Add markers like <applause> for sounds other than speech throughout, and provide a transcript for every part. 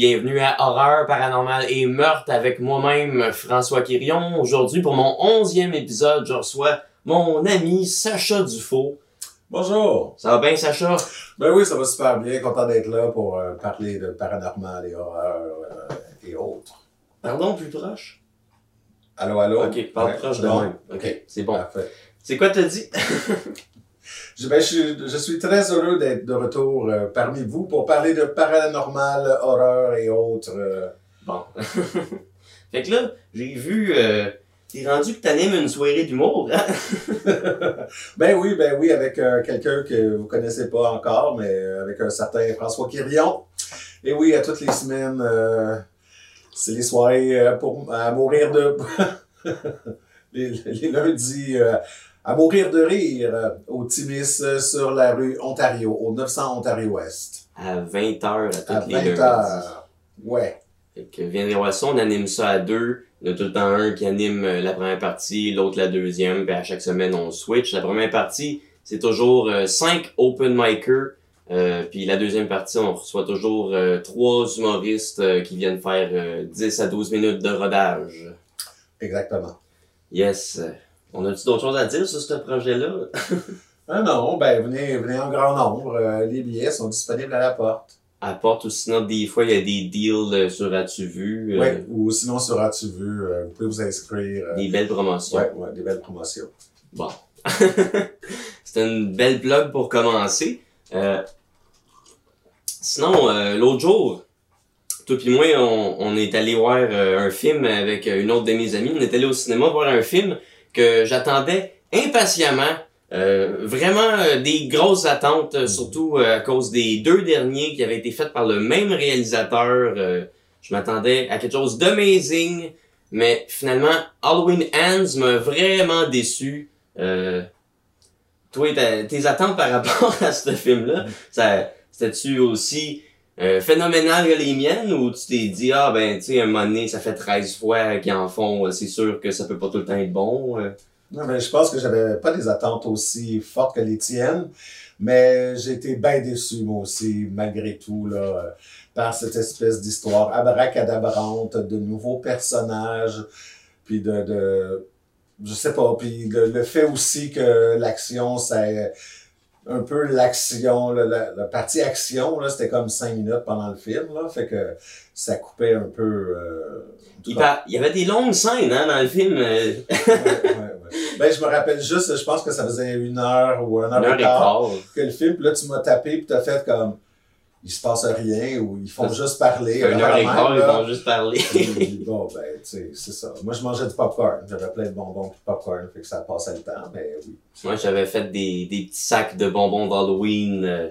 Bienvenue à Horreur paranormale et meurtre avec moi-même François Quirion. Aujourd'hui, pour mon onzième épisode, je reçois mon ami Sacha Dufaux. Bonjour. Ça va bien, Sacha? Ben oui, ça va super bien. Content d'être là pour euh, parler de paranormal et horreur euh, et autres. Pardon, plus proche? Allô, allô? Ok, parle Ouais, proche de même. Ok, c'est bon. Parfait. C'est quoi t'as dit? <laughs> Je, ben, je, suis- je suis très heureux d'être de retour euh, parmi vous pour parler de paranormal, horreur et autres. euh. Bon. <laughs> fait que là, j'ai vu, euh, t'es rendu que t'animes une soirée d'humour, hein? <laughs> ben oui, ben oui, avec euh, quelqu'un que vous connaissez pas encore, mais avec un certain François Quirion. Et oui, à toutes les semaines, c'est les soirées pour à mourir de <laughs> les, les lundis à mourir de rire euh, au Timis euh, sur la rue Ontario, au 900 Ontario-Ouest. À 20h à toutes À les 20 lundis. heures. Ouais. Fait que voir ça, on anime ça à deux. Il y en a tout le temps un qui anime euh, la première partie, l'autre la deuxième, puis à chaque semaine on switch. La première partie, c'est toujours cinq open micers. Euh, puis la deuxième partie, on reçoit toujours euh, trois humoristes euh, qui viennent faire euh, 10 à 12 minutes de rodage. Exactement. Yes. On a-tu d'autres choses à dire sur ce projet-là? <laughs> Ah non, ben venez, venez en grand nombre. Euh, les billets sont disponibles à la porte. À part ou sinon, des fois, il y a des deals euh, sur As-tu vu? euh, Ouais. Ou sinon sur As-tu vu, euh, vous pouvez vous inscrire. Des belles promotions. ouais, ouais, des belles promotions. Bon. <laughs> C'était une belle blog pour commencer. Sinon, l'autre jour, toi puis moi, on, on est allé voir un film avec une autre de mes amies. On est allé au cinéma voir un film que j'attendais impatiemment. Euh, vraiment euh, des grosses attentes, euh, surtout euh, à cause des deux derniers qui avaient été faits par le même réalisateur. Je m'attendais à quelque chose d'amazing, mais finalement, Halloween Ends m'a vraiment déçu. Toi, tes attentes par rapport <laughs> à ce film-là, ça, c'était-tu aussi euh, phénoménal que les miennes ou tu t'es dit, ah ben, tu sais, un moment donné, ça fait 13 fois qu'ils en font, euh, c'est sûr que ça peut pas tout le temps être bon. euh. Non, mais je pense que j'avais pas des attentes aussi fortes que les tiennes, mais j'ai été bien déçu, moi aussi, malgré tout, là, euh, par cette espèce d'histoire abracadabrante de nouveaux personnages, puis de, de je sais pas, puis le, le fait aussi que l'action, ça un peu l'action, la, la, la partie action, là, c'était comme cinq minutes pendant le film, là, fait que ça coupait un peu... euh, Il, par- il y avait des longues scènes hein, dans le film. euh, ouais, ouais, ouais. <laughs> Ben, je me rappelle juste, je pense que ça faisait une heure ou une heure, une heure et quart quart. que le film, puis là, tu m'as tapé, puis t'as fait comme, il se passe rien, ou ils font juste parler. Une heure et quart, ils là. vont juste parler. <laughs> Puis, bon, ben, tu sais, c'est ça. Moi, je mangeais du popcorn. J'avais plein de bonbons et de popcorn, fait que ça passait le temps, mais oui. Moi, j'avais fait des, des petits sacs de bonbons d'Halloween euh,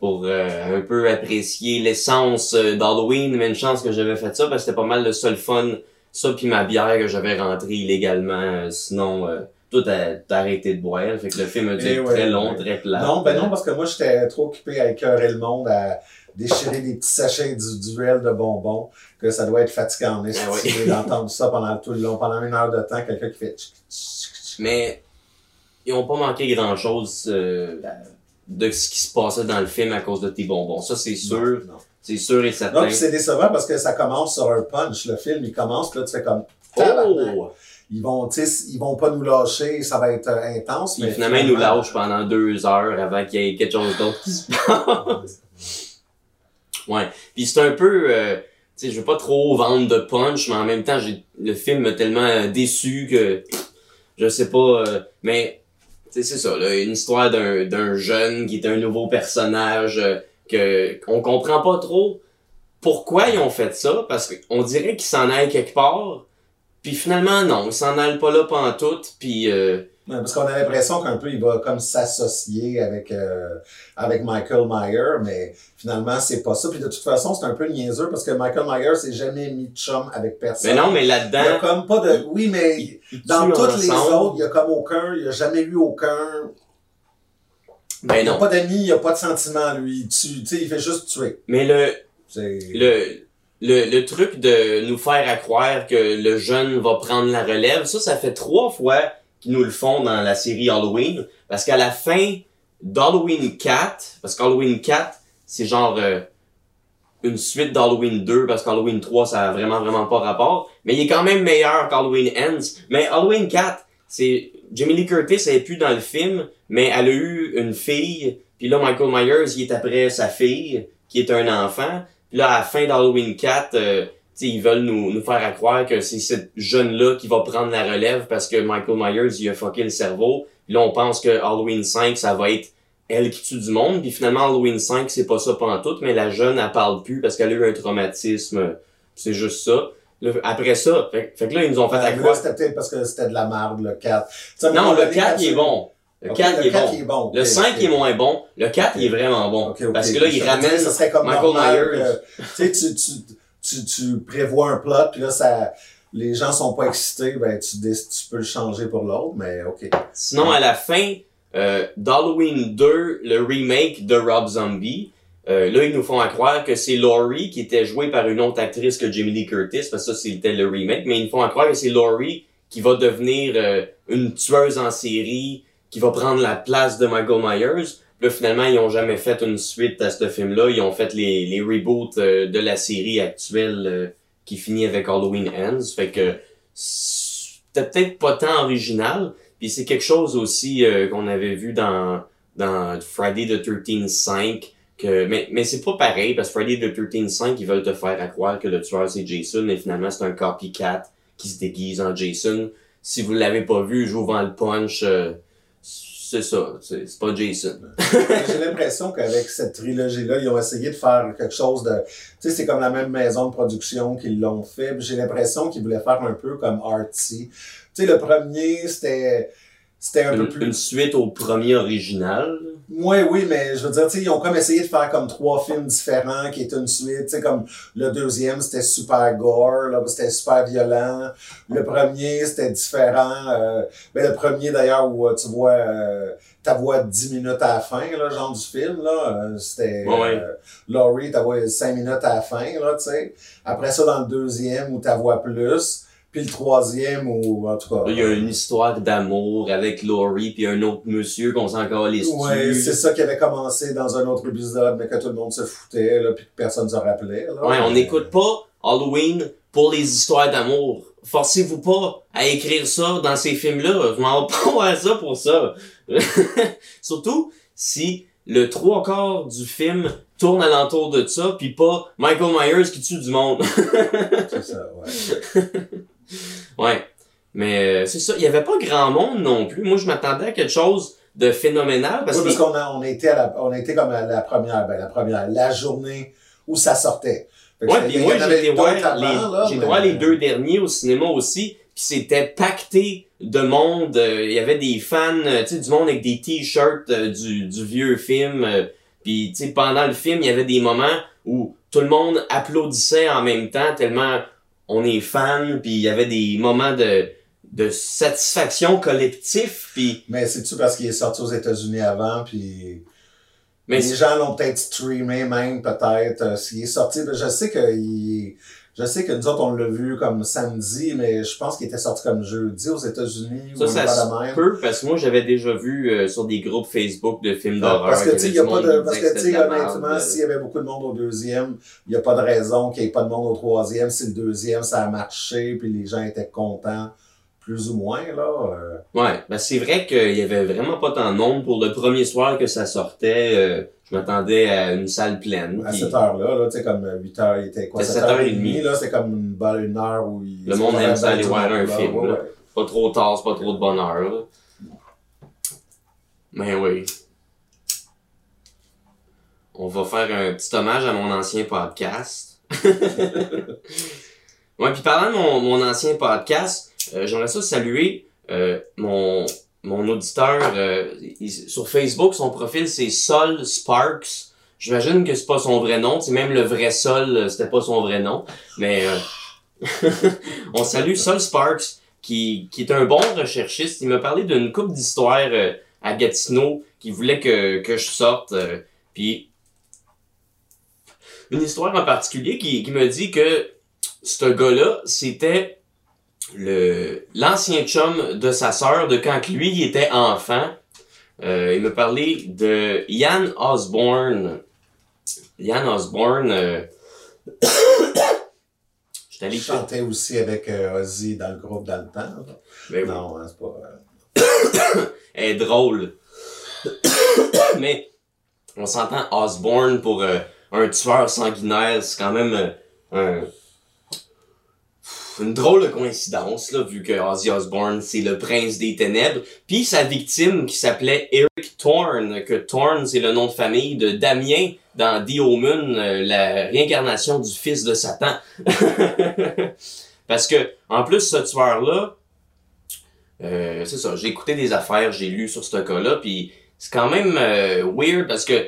pour euh, un peu apprécier l'essence euh, d'Halloween, mais une chance que j'avais fait ça parce que c'était pas mal le seul fun. Ça puis ma bière que j'avais rentrée illégalement. euh, sinon, euh, tout a, t'as arrêté de boire. Fait que le film a dû Eh être ouais, très long, ouais. très plat. Non, ben non, parce que moi, j'étais trop occupé à écœurer le monde, à déchirer des petits sachets individuels de bonbons, que ça doit être fatigant en estime Ah oui. d'entendre ça pendant tout le long, pendant une heure de temps, quelqu'un qui fait... Mais ils ont pas manqué grand chose de ce qui se passait dans le film à cause de tes bonbons. Ça, c'est sûr. Non, non. C'est sûr et Non, certain. puis c'est décevant parce que ça commence sur un punch. Le film, il commence, là, tu fais comme. Oh! Ils vont, ils vont pas nous lâcher, ça va être euh, intense. Mais finalement, ils nous lâchent pendant deux heures avant qu'il y ait quelque chose d'autre qui se passe. <laughs> Ouais. Puis c'est un peu... euh, tu sais, je veux pas trop vendre de punch, mais en même temps, j'ai le film m'a tellement déçu que... Je sais pas... euh, mais, c'est ça, là, une histoire d'un d'un jeune qui est un nouveau personnage euh, que qu'on comprend pas trop pourquoi ils ont fait ça, parce qu'on dirait qu'ils s'en aillent quelque part, puis finalement, non, ils s'en allent pas là pantoute, puis... Euh, Ouais, parce qu'on a l'impression qu'un peu, il va comme s'associer avec, euh, avec Michael Myers, mais finalement, c'est pas ça. Puis de toute façon, c'est un peu niaiseux parce que Michael Myers s'est jamais mis de chum avec personne. Mais non, mais Il y a là-dedans, comme pas de. Oui, mais dans toutes les autres, il y a comme aucun. Il y a jamais eu aucun. Ben il n'y a non. pas d'amis, il n'y a pas de sentiment, lui. Tu sais, il fait juste tuer. Mais le, le, le, le truc de nous faire à croire que le jeune va prendre la relève, ça, ça fait trois fois qu'ils nous le font dans la série Halloween. Parce qu'à la fin d'Halloween 4, parce qu'Halloween 4, c'est genre... euh, une suite d'Halloween 2 parce qu'Halloween 3 ça a vraiment vraiment pas rapport, mais il est quand même meilleur qu'Halloween Ends. Mais Halloween 4, c'est Jamie Lee Curtis elle est plus dans le film, mais elle a eu une fille, puis là Michael Myers il est après sa fille qui est un enfant. Puis là à la fin d'Halloween 4, euh, t'sais, ils veulent nous, nous faire croire que c'est cette jeune-là qui va prendre la relève parce que Michael Myers il a fucké le cerveau. Puis là on pense que Halloween 5 ça va être elle qui tue du monde. Puis finalement, Halloween 5, c'est pas ça pendant tout, mais la jeune, elle parle plus parce qu'elle a eu un traumatisme. C'est juste ça. Là, après ça, fait, fait, que là, ils nous ont fait Ben, à quoi? c'était peut-être parce que c'était de la merde, le 4. Tu sais, à un Non, le donné, 4, quand il est bon. Le Ok, 4, le il est 4, bon. il est bon. Le Ok, 5, ok. il est moins bon. Le 4, il est vraiment bon. Parce que là, il Ça ramène dire, ça serait comme Michael Myers. que, tu sais, tu, tu, tu, prévois un plot, puis là, ça, les gens sont pas excités, ben, tu, tu peux le changer pour l'autre, mais ok. Sinon, à la fin euh, d'Halloween 2, le remake de Rob Zombie, euh, là, ils nous font à croire que c'est Laurie qui était jouée par une autre actrice que Jamie Lee Curtis, parce que ça, c'était le remake, mais ils nous font à croire que c'est Laurie qui va devenir euh, une tueuse en série, qui va prendre la place de Michael Myers. Là, finalement, ils ont jamais fait une suite à ce film-là. Ils ont fait les, les reboots euh, de la série actuelle euh, qui finit avec Halloween Ends. Fait que c'était peut-être pas tant original, puis c'est quelque chose aussi euh, qu'on avait vu dans, dans Friday the 13th 5. Que, mais mais c'est pas pareil, parce que Friday the 13th 5, ils veulent te faire à croire que le tueur c'est Jason, mais finalement c'est un copycat qui se déguise en Jason. Si vous l'avez pas vu, je vous vends le punch. C'est ça, c'est pas Jason. <laughs> J'ai l'impression qu'avec cette trilogie-là, ils ont essayé de faire quelque chose de... Tu sais, c'est comme la même maison de production qu'ils l'ont fait. J'ai l'impression qu'ils voulaient faire un peu comme Artsy. Tu sais, le premier, c'était... C'était un peu plus... une suite au premier original. Oui, oui, mais je veux dire, tu sais, ils ont comme essayé de faire comme trois films différents qui étaient une suite. Tu sais, comme le deuxième, c'était super gore, là, c'était super violent. Le premier, c'était différent. Euh, ben, le premier, d'ailleurs, où euh, tu vois euh, ta voix 10 minutes à la fin, là, genre du film, là, euh, c'était Ouais, ouais. euh, Laurie, ta voix 5 minutes à la fin, là, tu sais. Après ça, dans le deuxième, où ta voix plus. Puis le troisième, où, en tout cas... Il y a une histoire d'amour avec Laurie puis un autre monsieur qu'on s'en calisse Ouais, c'est ça qui avait commencé dans un autre épisode, mais que tout le monde se foutait, là, puis que personne ne se rappelait. Là. Ouais, on n'écoute pas Halloween pour les histoires d'amour. Forcez-vous pas à écrire ça dans ces films-là. Je m'en pas <laughs> voir ça pour ça. <laughs> Surtout si le trois quarts du film tourne alentour de ça, puis pas Michael Myers qui tue du monde. <laughs> C'est ça, ouais. Ouais. Mais euh, c'est ça, il y avait pas grand monde non plus. Moi, je m'attendais à quelque chose de phénoménal parce Oui, parce qu'on a, on à la, on été comme à la première, ben, la première, la journée où ça sortait. Ouais, puis moi j'ai là, j'ai les deux derniers au cinéma aussi, puis c'était pacté de monde. euh, Il y avait des fans, euh, tu sais, du monde avec des t-shirts euh, du, du vieux film. puis tu sais, pendant le film, il y avait des moments où tout le monde applaudissait en même temps tellement on est fan. Puis il y avait des moments de de satisfaction collectif. Puis Mais c'est-tu parce qu'il est sorti aux États-Unis avant, puis mais les gens l'ont peut-être streamé même, peut-être, euh, s'il est sorti. Ben, Je sais que il- je sais que nous autres, on l'a vu comme samedi, mais je pense qu'il était sorti comme jeudi aux États-Unis. ça, ou ça se peut parce que moi j'avais déjà vu euh, sur des groupes Facebook de films d'horreur. Parce que, tu sais, il y a pas de, parce que, tu sais, honnêtement, s'il y avait beaucoup de monde au deuxième, il n'y a pas de raison qu'il n'y ait pas de monde au troisième. Si le deuxième, ça a marché, puis les gens étaient contents, plus ou moins, là. euh, Ouais, ben c'est vrai qu'il y avait vraiment pas tant de monde pour le premier soir que ça sortait. euh, je m'attendais à une salle pleine. à puis cette heure-là, là, tu sais, comme 8 heures, il était quoi, C'était 7h30, là, c'est comme une une heure où il... Le monde aime ça aller voir un là, film, ouais, là. ouais. pas trop tard, c'est pas trop de bonne heure. là. Mais oui. On va faire un petit hommage à mon ancien podcast. <laughs> ouais, puis parlant de mon, mon ancien podcast, euh, j'aimerais ça saluer euh, mon, mon auditeur euh, sur Facebook, son profil c'est Sol Sparks. J'imagine que c'est pas son vrai nom, c'est même le vrai Sol, c'était pas son vrai nom, mais <laughs> on salue Sol Sparks qui, qui est un bon recherchiste. Il m'a parlé d'une couple d'histoires euh, à Gatineau qui voulait que, que je sorte. puis une histoire en particulier qui, qui me dit que ce gars-là, c'était le l'ancien chum de sa sœur de quand lui il était enfant. Euh, il me parlait de Ian Osborne. Ian Osborne, euh, <coughs> J'étais allé Il chantait aussi avec euh, Ozzy dans le groupe dans le temps. Ben oui. Non, hein, c'est pas... euh, <coughs> Elle est drôle. <coughs> Mais on s'entend Osborne pour euh, un tueur sanguinaire, c'est quand même un- une drôle de coïncidence, là, vu que Ozzy Osbourne, c'est le prince des ténèbres. Puis sa victime, qui s'appelait Eric Thorne, que Thorne, c'est le nom de famille de Damien dans The Omen, euh, la réincarnation du fils de Satan. <laughs> Parce que, en plus, ce tueur-là, euh, c'est ça, j'ai écouté des affaires, j'ai lu sur ce cas-là, puis c'est quand même euh, weird parce que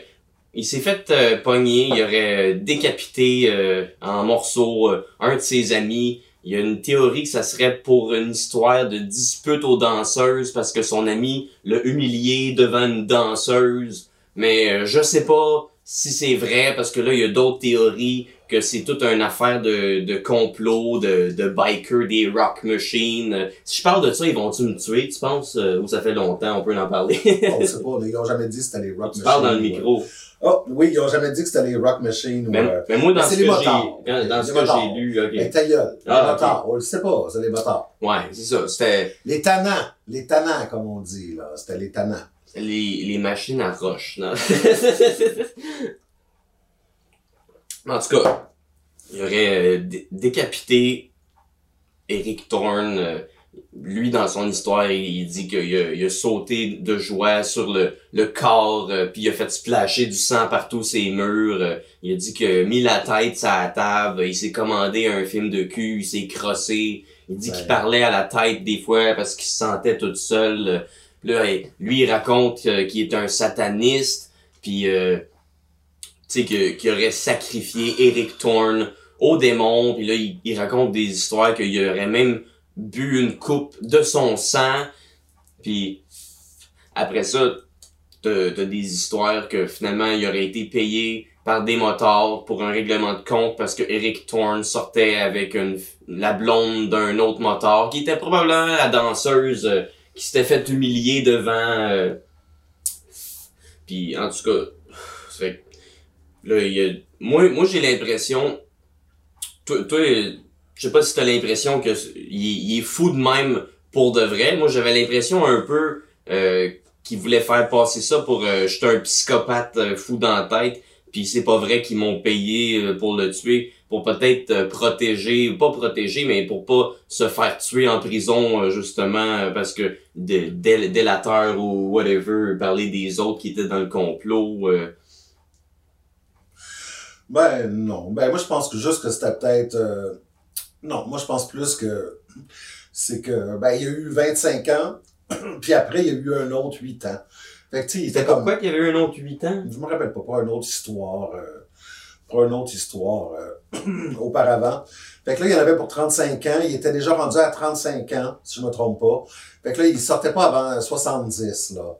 il s'est fait euh, pogner, il aurait décapité en morceaux un de ses amis. Il y a une théorie que ça serait pour une histoire de dispute aux danseuses parce que son ami l'a humilié devant une danseuse. Mais euh, je sais pas si c'est vrai parce que là il y a d'autres théories que c'est toute une affaire de, de complot, de, de bikers, des rock machines. Si je parle de ça, ils vont-tu me tuer, tu penses? euh, ou ça fait longtemps, on peut en parler. on sait pas, ils ont jamais dit que c'était les Rock tu Machines. parles dans le micro. Oh, oui, ils ont jamais dit que c'était les Rock Machines. Mais, ou, euh, mais moi, dans mais ce que j'ai, dans, Les ce que motards. j'ai lu, ok. Mais ta gueule, les Ah, motards, on le sait pas, c'est les motards. Ouais, c'est ça. C'était Les tannants, les tannants, comme on dit, là, c'était les tannants. les, les machines à roche. Non? <laughs> en tout cas, il aurait euh, dé- décapité Eric Thorne. euh, lui, dans son histoire, il, dit qu'il a, il a sauté de joie sur le, le corps, euh, puis il a fait splasher du sang partout ses murs. il a dit qu'il a mis la tête sur la table, il s'est commandé un film de cul, il s'est crossé. Il dit Ouais. qu'il parlait à la tête des fois parce qu'il se sentait tout seul. Là, lui, il raconte qu'il est un sataniste, puis euh, sais, que- qu'il aurait sacrifié Eric Thorne au démon, puis là, il, il raconte des histoires qu'il aurait même bu une coupe de son sang, puis après ça, t'as des histoires que finalement, il aurait été payé par des motards pour un règlement de compte parce que Eric Thorne sortait avec une, la blonde d'un autre motard, qui était probablement la danseuse euh, qui s'était fait humilier devant... euh, puis en tout cas, là, il y a, moi, moi j'ai l'impression, toi, toi, je sais pas si t'as l'impression que il, il est fou de même pour de vrai. Moi, j'avais l'impression un peu euh, qu'il voulait faire passer ça pour euh, j'étais un psychopathe euh, fou dans la tête. Puis c'est pas vrai qu'ils m'ont payé euh, pour le tuer, pour peut-être euh, protéger, pas protéger, mais pour pas se faire tuer en prison justement parce que délateur ou whatever, parler des autres qui étaient dans le complot. Ben non. Ben moi je pense que juste que c'était peut-être. euh, Non, moi je pense plus que c'est que ben il y a eu 25 ans, <clears throat> puis après il y a eu un autre 8 ans. Fait que tu sais, il était C'était comme. pourquoi qu'il y avait eu un autre 8 ans? Je me rappelle pas, pas une autre histoire. euh, pour une autre histoire euh, <clears throat> auparavant. Fait que là, il y en avait pour 35 ans. Il était déjà rendu à 35 ans, si je me trompe pas. Fait que là, il sortait pas avant 70, là.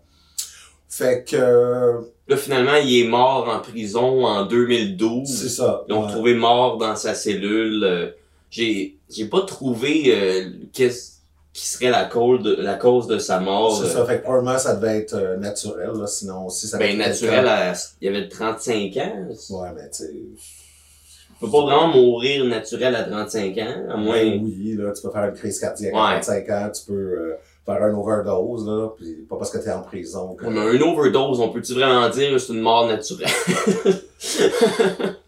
Fait que, euh, Là, finalement, il est mort en prison en 2012. c'est ça. Ils l'ont ouais. trouvé mort dans sa cellule. euh, J'ai j'ai pas trouvé euh, qu'est-ce qui serait la cause de, la cause de sa mort. C'est ça. Fait que probablement, ça devait être euh, naturel, là. Sinon, si ça ben, naturel, à- il avait 35 ans. Ouais, mais tu sais. Tu peux pas vraiment mourir naturel à 35 ans, à moins... ben oui, là, tu peux faire une crise cardiaque Ouais. à 35 ans, tu peux euh, faire un overdose, là, puis pas parce que t'es en prison. Que... On a une overdose, on peut-tu vraiment dire que c'est une mort naturelle? <laughs>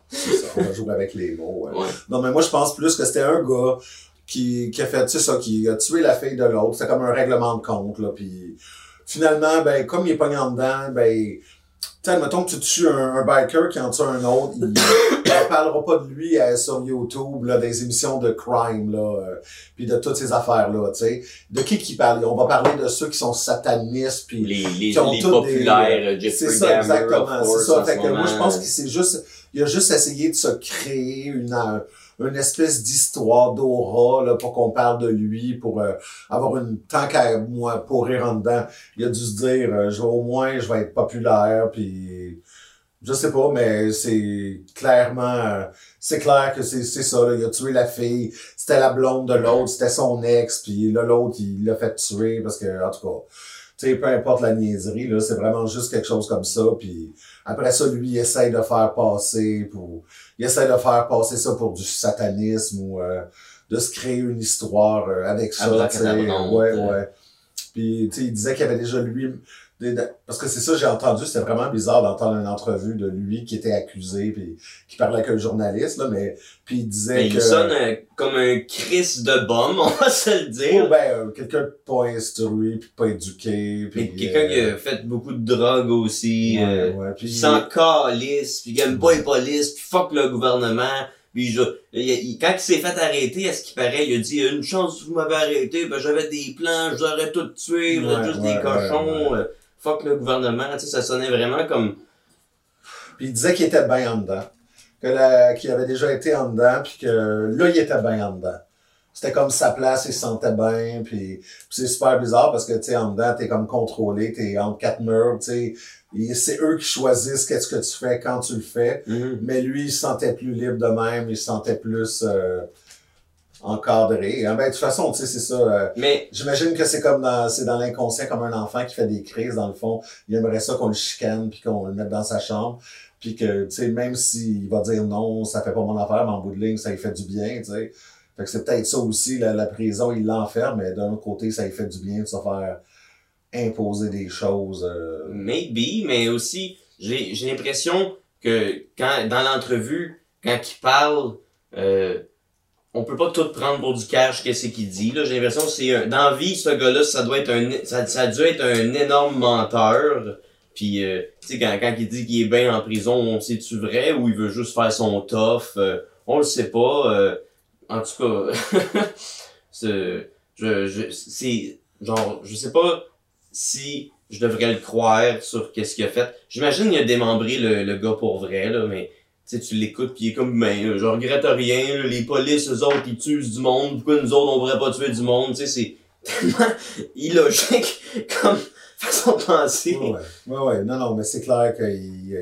C'est ça, on va jouer avec les mots. ouais. Ouais. Non, mais moi, je pense plus que c'était un gars qui, qui a fait, tu sais ça, qui a tué la fille de l'autre. C'était comme un règlement de compte, là. Puis finalement, ben, comme il est pogné en dedans, ben, sais, mettons que tu tues un, un biker qui en tue un autre, il <coughs> ne parlera pas de lui euh, sur YouTube, là, des émissions de crime, là, euh, puis de toutes ces affaires-là, tu sais. De qui qui parle? On va parler de ceux qui sont satanistes, puis Les, les, qui ont les populaires, des- euh, c'est ça, exactement. C'est ça. Fait que moi, je pense qu'il s'est juste, il a juste essayé de se créer une, euh, une espèce d'histoire d'aura, là, pour qu'on parle de lui, pour euh, avoir une, tant qu'à moi, pourrir en dedans. Il a dû se dire, euh, je au moins, je vais être populaire, puis je sais pas, mais c'est clairement, euh, c'est clair que c'est, ça, là. Il a tué la fille. C'était la blonde de l'autre, c'était son ex, puis l'autre, il l'a fait tuer parce que, en tout cas, Tu sais, peu importe la niaiserie, là, c'est vraiment juste quelque chose comme ça. Puis après ça, lui, il essaye de faire passer pour. Il essaye de faire passer ça pour du satanisme ou euh, de se créer une histoire euh, avec ça. tu sais. Ouais, ouais. Puis tu sais, il disait qu'il avait déjà lui parce que c'est ça, j'ai entendu, c'était vraiment bizarre d'entendre une entrevue de lui qui était accusé puis qui parlait avec un journaliste, là, mais puis il disait mais que... Il sonne euh, comme un Chris de bombe, <laughs> on va se le dire. Oh, ben, euh, quelqu'un de pas instruit puis pas éduqué. Puis, quelqu'un qui a euh, fait beaucoup de drogue aussi. Ouais, ouais, puis sans calice, puis il aime pas les polices, puis fuck le gouvernement. Puis je, quand il s'est fait arrêter, est-ce qu'il paraît, il a dit une chance que vous m'avez arrêté, ben j'avais des plans, j'aurais tout tué, vous êtes juste des cochons fuck le gouvernement, tu sais, ça sonnait vraiment comme... Puis il disait qu'il était bien en dedans. Que qu'il avait déjà été en dedans, puis que là, il était bien en dedans. C'était comme sa place, il se sentait bien, puis, c'est super bizarre parce que, tu sais, en dedans, t'es comme contrôlé, t'es entre quatre murs, tu sais. C'est eux qui choisissent qu'est-ce que tu fais quand tu le fais. Mm-hmm. Mais lui, il se sentait plus libre de même, il se sentait plus... Euh, encadré. Hein. Ben, de toute façon, tu sais, c'est ça. Euh, mais j'imagine que c'est comme dans, c'est dans l'inconscient comme un enfant qui fait des crises, dans le fond. Il aimerait ça qu'on le chicane puis qu'on le mette dans sa chambre. Puis que, tu sais, même s'il va dire non, ça fait pas mon affaire, mais en bout de ligne, ça lui fait du bien, tu sais. Fait que c'est peut-être ça aussi, la, prison, il l'enferme, mais d'un autre côté, ça lui fait du bien de se faire imposer des choses. Euh... Maybe, mais aussi, j'ai, j'ai l'impression que quand, dans l'entrevue, quand il parle, euh, on peut pas tout prendre pour du cash qu'est-ce qu'il dit là. J'ai l'impression c'est un dans vie ce gars-là ça doit être un ça, ça a être un énorme menteur. Puis euh, tu sais quand, quand il dit qu'il est bien en prison on sait tu vrai ou il veut juste faire son tough euh, on le sait pas euh, en tout cas <laughs> c'est je, je c'est genre je sais pas si je devrais le croire sur qu'est-ce qu'il a fait. J'imagine qu'il a démembré le, le gars pour vrai là mais sais, tu l'écoutes pis il est comme, ben, je regrette rien, les polices, eux autres, ils tuent du monde, pourquoi nous autres, on pourrait pas tuer du monde, tu sais, c'est <laughs> tellement illogique comme <laughs> façon de penser. Ouais, ouais, ouais. non, non, mais c'est clair qu'il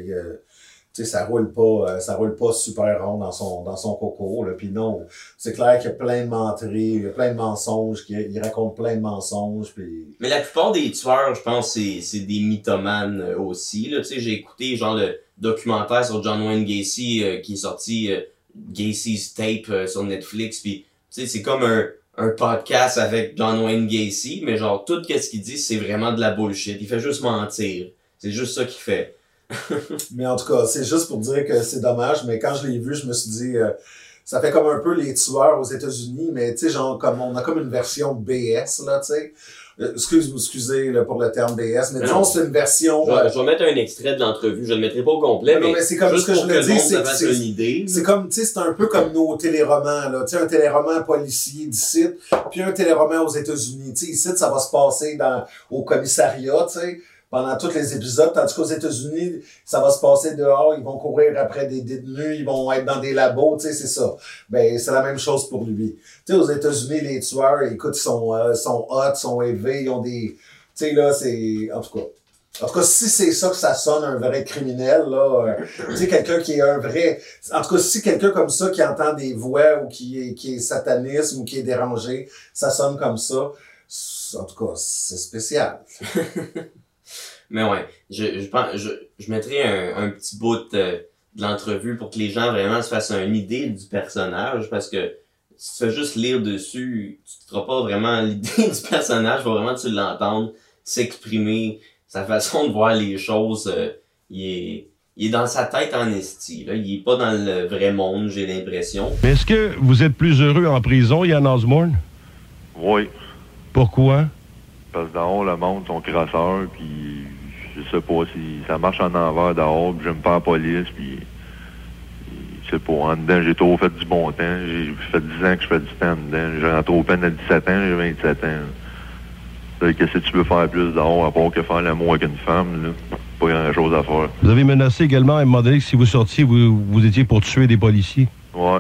tu sais, ça roule pas, euh, ça roule pas super rond dans son, dans son coco, là. Puis non, c'est clair qu'il y a plein de menteries, il y a plein de mensonges, qu'il il raconte plein de mensonges, puis... Mais la plupart des tueurs, je pense, c'est, c'est des mythomanes euh, aussi, là. Tu sais, j'ai écouté, genre, le documentaire sur John Wayne Gacy euh, qui est sorti, Gacy's Tape sur Netflix, puis, tu sais, c'est comme un, un podcast avec John Wayne Gacy, mais genre, tout ce qu'il dit, c'est vraiment de la bullshit. Il fait juste mentir. C'est juste ça qu'il fait. <laughs> mais en tout cas, c'est juste pour dire que c'est dommage, mais quand je l'ai vu, je me suis dit, euh, ça fait comme un peu les tueurs aux États-Unis, mais tu sais, genre, comme on a comme une version BS, là, tu sais. Euh, excuse-moi, excusez là, pour le terme BS, mais, disons, c'est une version. Je, je, vais mettre un extrait de l'entrevue, je le mettrai pas au complet, mais, mais c'est comme ce que je le dis, c'est c'est comme, tu sais, c'est un peu comme nos téléromans, là, tu sais, un téléroman policier d'ici, puis un téléroman aux États-Unis, tu sais, ici, ça va se passer dans, au commissariat, tu sais, pendant tous les épisodes, tandis qu'aux États-Unis, ça va se passer dehors, ils vont courir après des détenus, ils vont être dans des labos, tu sais, c'est ça. Ben, c'est la même chose pour lui. Tu sais, aux États-Unis, les tueurs, écoute, sont, euh, sont hot, sont élevés, ils ont des... Tu sais, là, c'est... En tout cas... En tout cas, si c'est ça que ça sonne un vrai criminel, là, euh, tu sais, quelqu'un qui est un vrai... En tout cas, si quelqu'un comme ça qui entend des voix ou qui est, qui est satanisme ou qui est dérangé, ça sonne comme ça, en tout cas, c'est spécial. <laughs> Mais ouais, je, je, pense, je, je mettrai un, un petit bout de, l'entrevue pour que les gens vraiment se fassent une idée du personnage parce que si tu fais juste lire dessus, tu te feras pas vraiment <laughs> l'idée du personnage, faut vraiment que tu l'entendes s'exprimer, sa façon de voir les choses, euh, il est il est dans sa tête en esti. Là. Il est pas dans le vrai monde, j'ai l'impression. Est-ce que vous êtes plus heureux en prison, Yann Osborne? Oui. Pourquoi? Parce que haut, le monde sont crasseurs, puis je sais pas si ça marche en envers dehors, puis j'aime pas la police, puis je sais pas, en dedans, j'ai trop fait du bon temps. J'ai fait 10 ans que je fais du temps en dedans. J'ai rentré au peine à 17 ans, j'ai 27 ans. Qu'est-ce que tu peux faire plus dehors à part que faire l'amour avec une femme, là? Pas grand chose à faire. Vous avez menacé également à un moment donné que si vous sortiez, vous, vous étiez pour tuer des policiers. Ouais.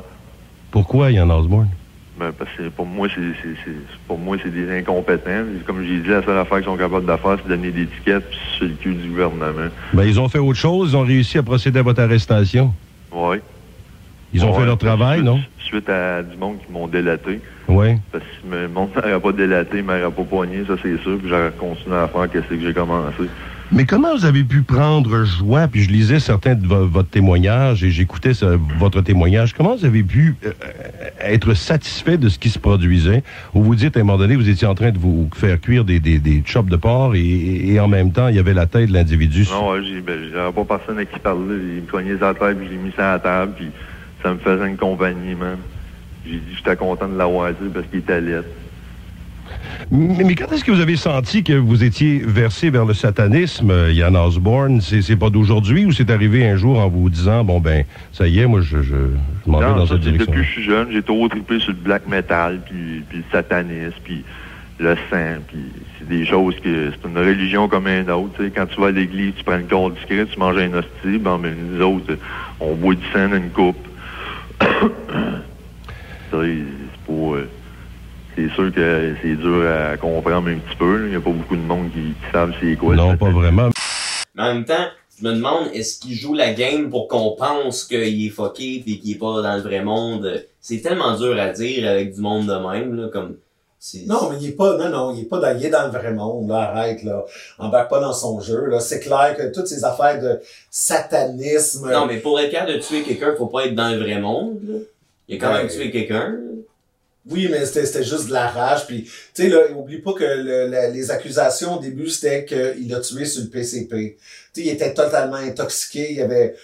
Pourquoi, Yann Osborne? Ben, parce que pour moi, c'est, pour moi, c'est des incompétents. Comme j'ai dit, la seule affaire qu'ils sont capables de faire, c'est donner des étiquettes sur le cul du gouvernement. Ben, ils ont fait autre chose. Ils ont réussi à procéder à votre arrestation. Oui. Ils ont Ouais, fait leur travail, suite- non? Suite à du monde qui m'ont délaté. Oui. Parce que si le monde <laughs> m'aurait pas délaté, il m'aurait pas poigné, ça c'est sûr. Puis j'aurais continué à faire qu'est-ce que j'ai commencé. Mais comment vous avez pu prendre joie, puis je lisais certains de vo- votre témoignage et j'écoutais votre témoignage, comment vous avez pu euh, être satisfait de ce qui se produisait, où vous dites à un moment donné, vous étiez en train de vous faire cuire des, des, des chops de porc et, en même temps, il y avait la tête de l'individu. Non, ouais, j'ai, ben, j'avais pas personne à qui parler. Il me cognait sa tête, puis je l'ai mis sur la table, puis ça me faisait une compagnie, man. J'ai dit j'étais content de l'avoir dit parce qu'il était laid. Mais, mais quand est-ce que vous avez senti que vous étiez versé vers le satanisme, euh, Yann Osborne? C'est, pas d'aujourd'hui ou c'est arrivé un jour en vous disant, bon ben, ça y est, moi je, je, je m'en vais dans ça, cette direction? depuis que je suis jeune, j'ai trop trippé sur le black metal, puis, puis le satanisme, puis le sang, puis c'est des choses que c'est une religion comme un autre. Quand tu vas à l'église, tu prends le corps du Christ, tu manges un hostie, ben, ben, nous autres, on boit du sang dans une coupe. <coughs> Ça, c'est pas... euh, c'est sûr que c'est dur à comprendre un petit peu. là. Il n'y a pas beaucoup de monde qui, qui savent c'est quoi. Non, pas vraiment. Mais en même temps, je me demande, est-ce qu'il joue la game pour qu'on pense qu'il est fucké pis qu'il est pas dans le vrai monde? C'est tellement dur à dire avec du monde de même, là, comme... c'est- Non, mais il est pas, non, non, il est pas dans, il est dans le vrai monde, là, arrête, là. Embarque pas dans son jeu, là. C'est clair que toutes ces affaires de satanisme. Non, mais pour être capable de tuer quelqu'un, faut pas être dans le vrai monde, là. Il a quand Ouais. même tué quelqu'un, là. Oui, mais c'était juste de la rage. Puis, tu sais, là, oublie pas que le- les accusations au début, c'était qu'il a tué sur le PCP. Tu sais, il était totalement intoxiqué. Il y avait...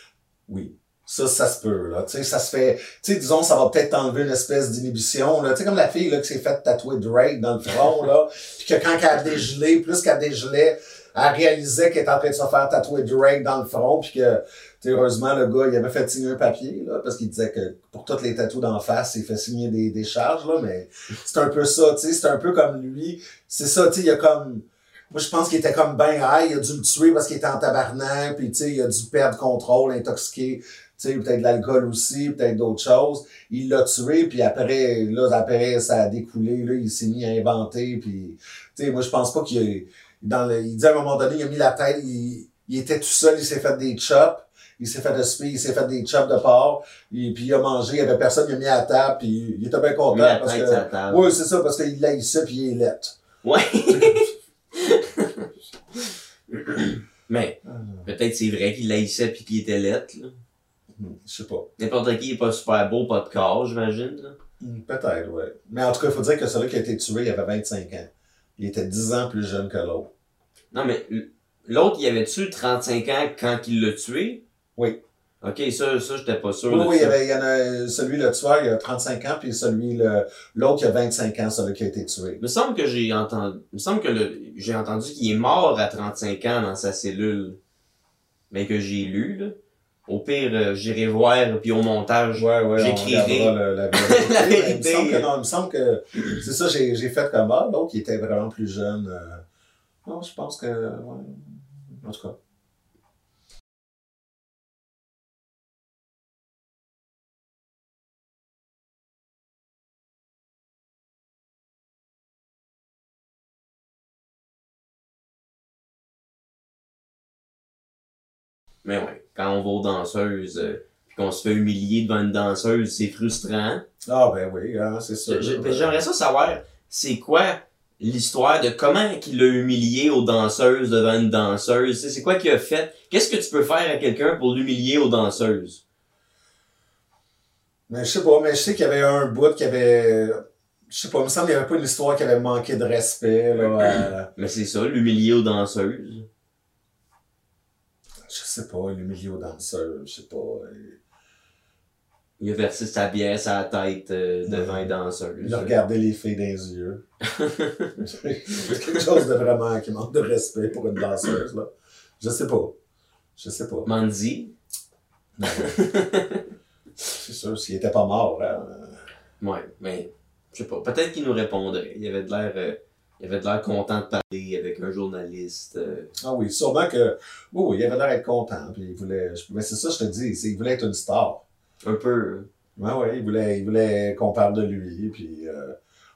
Oui, ça, ça se peut, là. Tu sais, ça se fait... Tu sais, disons, ça va peut-être enlever une espèce d'inhibition, là. Tu sais, comme la fille, là, qui s'est faite tatouer Drake dans le front, là. <laughs> Puis que quand elle a dégelé, plus qu'elle dégelait, elle réalisait qu'elle était en train de se faire tatouer Drake dans le front, puis que... Heureusement, le gars, il avait fait signer un papier, là, parce qu'il disait que pour toutes les tatous d'en face, il fait signer des, des charges, là, mais c'est un peu ça, tu sais, c'est un peu comme lui. C'est ça, tu sais, il y a comme... Moi, je pense qu'il était comme ben high, il a dû le tuer parce qu'il était en tabarnak, puis tu sais, il a dû perdre contrôle, intoxiqué, tu sais, peut-être de l'alcool aussi, peut-être d'autres choses. Il l'a tué, puis après, là, après, ça a découlé, là, il s'est mis à inventer, puis, tu sais, moi, je pense pas qu'il a... Dans le, il dit à un moment donné, il a mis la tête, il, il était tout seul, il s'est fait des chops, il s'est fait de spi, il s'est fait des chops de porc, et puis il a mangé, il y avait personne, il a mis à la table, puis il était bien content. la parce tête que, la table. oui, c'est ça, parce qu'il laissait, puis il est lettre. Ouais. <laughs> Mais, peut-être c'est vrai qu'il laissait pis qu'il était lettre, là. Je sais pas. N'importe qui est pas super beau, pas de corps, j'imagine, là. Hmm, Peut-être, ouais. Mais en tout cas, il faut dire que celui qui a été tué, il avait 25 ans. Il était 10 ans plus jeune que l'autre. Non, mais l'autre, il avait-tu 35 ans quand il l'a tué? Oui. Ok, ça, ça, j'étais pas sûr. Oui, il y, ça. avait, il y en a, celui, le tueur, il a 35 ans, puis celui, l'autre, il a 25 ans, celui qui a été tué. Il me semble que j'ai entendu, il me semble que j'ai entendu qu'il est mort à 35 ans dans sa cellule. Mais que j'ai lu, là. Au pire, euh, j'irai voir, puis au montage. Ouais, ouais, J'écrirai la <laughs> vérité. la Il me semble que non, il me semble que, c'est ça, j'ai, j'ai fait comme ah, l'autre, il était vraiment plus jeune. euh. Non, je pense que, ouais. En tout cas. Mais ouais, quand on va aux danseuses, euh, puis qu'on se fait humilier devant une danseuse, c'est frustrant. Ah, ben oui, hein, c'est. Je- je- J'aimerais ça savoir, c'est quoi l'histoire de comment qu'il a humilié aux danseuses devant une danseuse? C'est quoi qu'il a fait? Qu'est-ce que tu peux faire à quelqu'un pour l'humilier aux danseuses? Mais je sais pas, mais je sais qu'il y avait un bout qui avait. Je sais pas, il me semble qu'il n'y avait pas une histoire qui avait manqué de respect, là. à- Mais c'est ça, l'humilier aux danseuses. Je sais pas, le milieu danseur, je sais pas. euh, Il a versé sa bière sur la tête euh, devant Ouais. une danseuse. Il a regardé les filles dans les yeux. <laughs> C'est quelque chose de vraiment qui manque de respect pour une danseuse, là. Je sais pas. Je sais pas. Mandy? C'est sûr, s'il était pas mort, hein. Ouais, mais je sais pas. Peut-être qu'il nous répondrait. Il avait de l'air euh, il avait l'air content de parler avec un journaliste. euh. Ah oui, sûrement que. Oui, oui, il avait l'air d'être content. Puis il voulait. Mais c'est ça, je te dis, il voulait être une star. un peu. Ouais, ouais, il voulait, il voulait qu'on parle de lui. Puis, euh,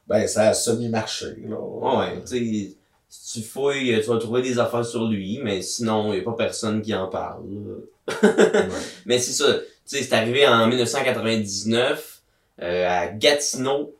ben, ça a semi-marché. Ouais, tu sais, si tu fouilles, tu vas trouver des affaires sur lui, mais sinon, il n'y a pas personne qui en parle. Ouais. <laughs> Mais c'est ça. Tu sais, c'est arrivé en 1999 euh, à Gatineau,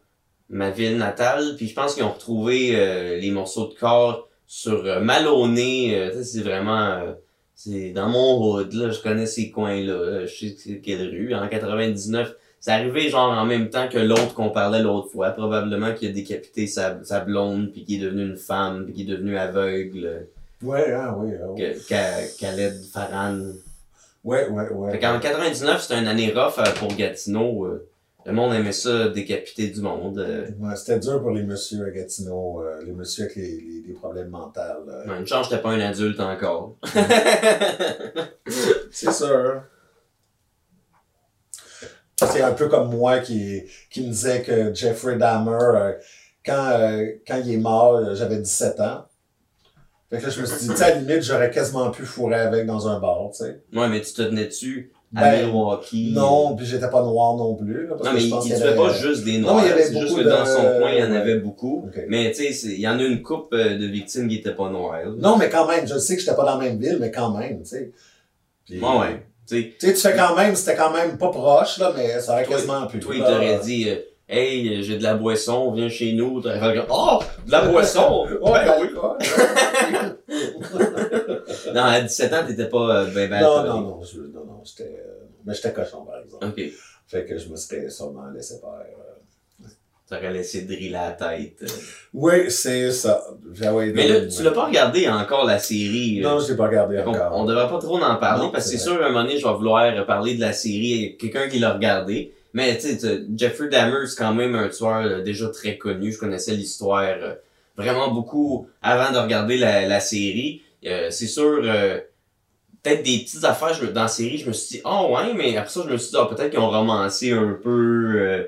ma ville natale, puis je pense qu'ils ont retrouvé euh, les morceaux de corps sur euh, Maloney. euh, c'est vraiment... euh, c'est dans mon hood, là, je connais ces coins-là, là, je sais quelle rue. En 99, c'est arrivé genre en même temps que l'autre qu'on parlait l'autre fois, probablement qu'il a décapité sa, sa blonde, puis qu'il est devenu une femme, puis qu'il est devenu aveugle, Ouais, hein, oui. ah, oui. que, Khaled Farhan. Ouais, ouais, ouais. Fait qu'en 99, c'était une année rough euh, pour Gatineau. Le monde aimait ça, décapiter du monde. euh. Ouais, c'était dur pour les messieurs à Gatineau, euh, les messieurs avec les, les, les problèmes mentaux. euh. Ouais, Une chance, j'étais pas un adulte encore. <laughs> C'est sûr. C'est un peu comme moi qui, qui me disait que Jeffrey Dahmer, euh, quand, quand il est mort, j'avais 17 ans. Fait que là, je me suis dit, à la limite, j'aurais quasiment pu fourrer avec dans un bar, tu sais. Ouais, mais tu te tenais dessus à Ben, Milwaukee. Non, puis j'étais pas noir non plus. là, parce Non, que mais je il, pense il y tuait avait- pas juste des noirs. mais il y avait C'est juste que dans son coin, il y en ouais. avait beaucoup. Mais tu sais, il y en a une couple euh, de victimes qui étaient pas noires. Non, mais quand même, je sais que j'étais pas dans la même ville, mais quand même, tu sais. Puis- Ouais, ouais. Tu sais, Tu fais quand même, c'était quand même pas proche, là, mais ça aurait Toi, quasiment pu. Toi, il t'aurait dit, euh, hey, j'ai de la boisson, viens chez nous. T'aurais fait oh, de la boisson! <laughs> Ouais, ben ben, oui. quoi. <laughs> <laughs> Non, à 17 ans, t'étais pas euh, ben, ben non, non, non, je, non, non, j'étais, euh, mais j'étais cochon, par exemple. Ok. Fait que je me serais sûrement laissé faire. euh. T'aurais laissé driller la tête. euh. Oui, c'est ça. J'avais Mais là, tu l'as pas regardé encore, la série. Non, je l'ai pas regardé encore. on devrait pas trop en parler Non, parce que c'est sûr, à un moment donné, je vais vouloir parler de la série avec quelqu'un qui l'a regardé. Mais tu sais, Jeffrey Dahmer, c'est quand même un tueur déjà très connu. Je connaissais l'histoire vraiment beaucoup avant de regarder la, la série. Euh, c'est sûr, euh, peut-être des petites affaires dans la série, je me suis dit, oh ouais, mais après ça, je me suis dit, ah, peut-être qu'ils ont romancé un peu, euh,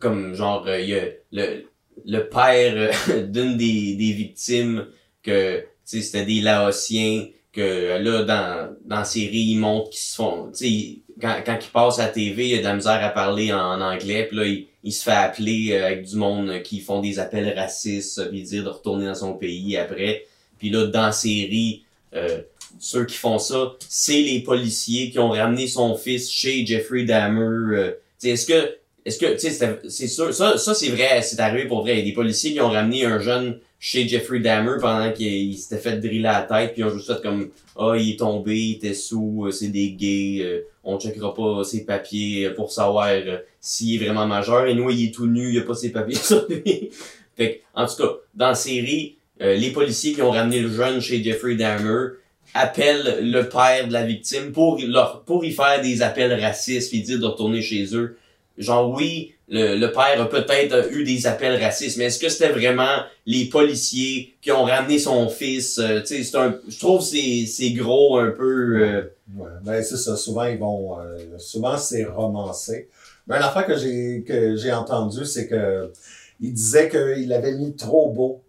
comme genre, il y a le, le père <laughs> d'une des, des victimes que, c'était des Laotiens, que là, dans, dans la série, ils montrent qu'ils se font, tu sais, quand, quand ils passent à la TV, il y a de la misère à parler en, anglais, puis là, il, il se fait appeler avec du monde qui font des appels racistes, puis dire de retourner dans son pays après. Puis là, dans la série, euh, ceux qui font ça, c'est les policiers qui ont ramené son fils chez Jeffrey Dahmer. euh, est-ce que, est-ce que, tu sais, c'est sûr, ça, ça c'est vrai, c'est arrivé pour vrai. Des policiers qui ont ramené un jeune chez Jeffrey Dahmer pendant qu'il il s'était fait driller la tête, puis ils ont juste fait comme, ah, il est tombé, il était sous, euh, c'est des gays, euh, on checkera pas ses papiers pour savoir euh, s'il est vraiment majeur. Et nous, il est tout nu, il a pas ses papiers <laughs> sur lui. en tout cas, dans la série, euh, les policiers qui ont ramené le jeune chez Jeffrey Dahmer appellent le père de la victime pour leur, pour y faire des appels racistes puis dire de retourner chez eux. Genre oui, le, le père a peut-être eu des appels racistes, mais est-ce que c'était vraiment les policiers qui ont ramené son fils? euh, tu sais, c'est un, je trouve c'est, c'est gros un peu. euh, Ouais, ben c'est ça. Souvent, ils vont. euh, souvent, c'est romancé. Mais l'affaire que j'ai que j'ai entendu, c'est que il disait qu'il avait mis trop beau.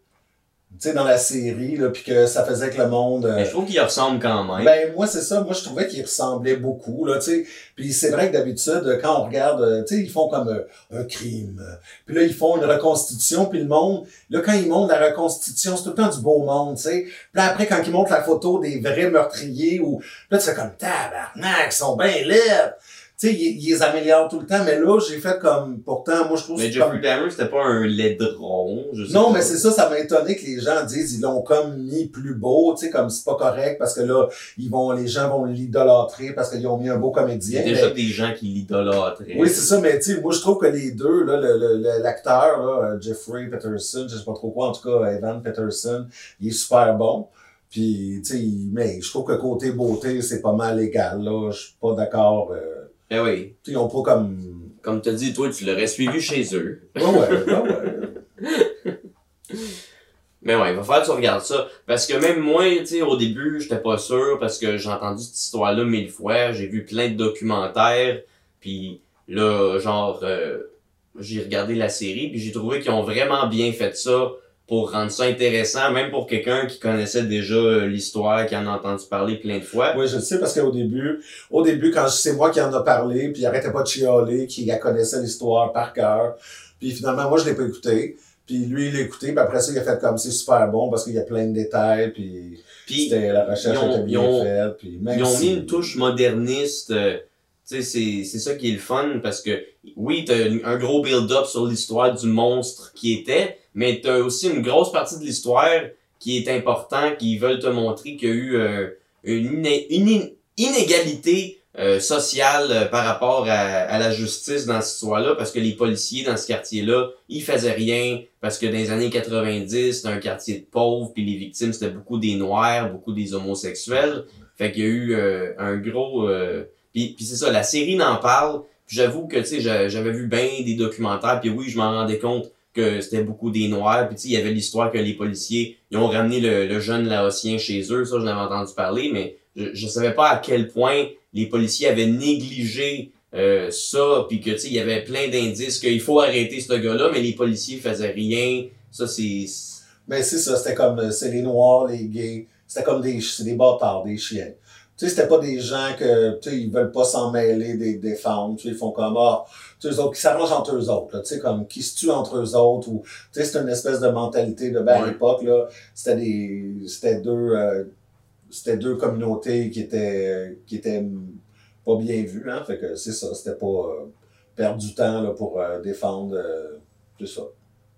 Tu sais, dans la série, là, puis que ça faisait que le monde. euh, mais je trouve qu'il ressemble quand même. Ben, moi, c'est ça. Moi, je trouvais qu'il ressemblait beaucoup, là, tu sais. Puis c'est vrai que d'habitude, quand on regarde, euh, tu sais, ils font comme euh, un crime. Puis là, ils font une reconstitution, puis le monde, là, quand ils montrent la reconstitution, c'est tout le temps du beau monde, tu sais. Puis là, après, quand ils montrent la photo des vrais meurtriers, ou là, tu fais comme, tabarnak, ils sont bien laids. Tu sais, ils, ils les améliorent tout le temps, mais là, j'ai fait comme, pourtant, moi, je trouve mais que Jeffrey comme... Dahmer, c'était pas un laidron. Je sais Non, pas. mais c'est ça, ça m'a étonné que les gens disent ils l'ont comme mis plus beau, tu sais, comme c'est pas correct parce que là, ils vont, les gens vont l'idolâtrer parce qu'ils ont mis un beau Il y comédien. a déjà mais- des gens qui l'idolâtraient. Oui, c'est ça, mais tu sais, moi je trouve que les deux, là, le- le- le- l'acteur, là, Jeffrey Peterson, je sais pas trop quoi, en tout cas, Evan Peterson, il est super bon. Puis, tu sais, mais je trouve que côté beauté, c'est pas mal égal, là. Je suis pas d'accord. euh, Eh oui. tu sais, ils ont pas comme. Comme tu as dit, toi, tu l'aurais suivi chez eux. Ouais, ouais. <laughs> Mais ouais, il va falloir que tu regardes ça. Parce que même moi, tu sais, au début, j'étais pas sûr parce que j'ai entendu cette histoire-là mille fois. J'ai vu plein de documentaires. Puis là, genre, euh, j'ai regardé la série. Puis j'ai trouvé qu'ils ont vraiment bien fait ça pour rendre ça intéressant. Même pour quelqu'un qui connaissait déjà euh, l'histoire, qui en a entendu parler plein de fois. Oui, je le sais parce qu'au début, au début, quand c'est moi qui en a parlé, puis il arrêtait pas de chialer, qui la connaissait l'histoire par cœur. Puis finalement, moi, je l'ai pas écouté. Puis lui, il l'a écouté, puis après ça, il a fait comme c'est super bon parce qu'il y a plein de détails, puis Puis c'était la recherche ont- était bien faite. Puis Ils ont mis une touche moderniste euh, c'est, c'est ça qui est le fun parce que oui, t'as un gros build-up sur l'histoire du monstre qui était, mais t'as aussi une grosse partie de l'histoire qui est important, qui veulent te montrer qu'il y a eu euh, une, iné- une in- inégalité euh, sociale euh, par rapport à, la justice dans cette histoire-là, parce que les policiers dans ce quartier-là, ils faisaient rien, parce que dans les années 90, c'était un quartier de pauvres, puis les victimes, c'était beaucoup des noirs, beaucoup des homosexuels. Fait qu'il y a eu un gros... puis, puis c'est ça, la série n'en parle. J'avoue que, tu sais, j'a- j'avais vu bien des documentaires, puis oui, je m'en rendais compte que c'était beaucoup des noirs. Puis tu sais, il y avait l'histoire que les policiers, ils ont ramené le, le jeune laotien chez eux. Ça, j'en avais entendu parler, mais je, je savais pas à quel point les policiers avaient négligé euh, ça, puis que, tu sais, il y avait plein d'indices qu'il faut arrêter ce gars-là, mais les policiers faisaient rien. Ça, c'est... Mais c'est ça, c'était comme, euh, c'est les noirs, les gays, c'était comme des, c'est des bâtards, des chiens. Tu sais, c'était pas des gens que, tu sais, ils veulent pas s'en mêler des, des femmes, tu sais, ils font comme, ah, tu sais, eux autres, qui s'arrangent entre eux autres, là, tu sais, comme, qui se tuent entre eux autres, ou, tu sais, c'est une espèce de mentalité de, ben, à Ouais. l'époque, là, c'était des, c'était deux, euh, c'était deux communautés qui étaient, qui étaient pas bien vues, hein, fait que c'est ça, c'était pas, euh, perdre du temps, là, pour euh, défendre, euh, c'est ça.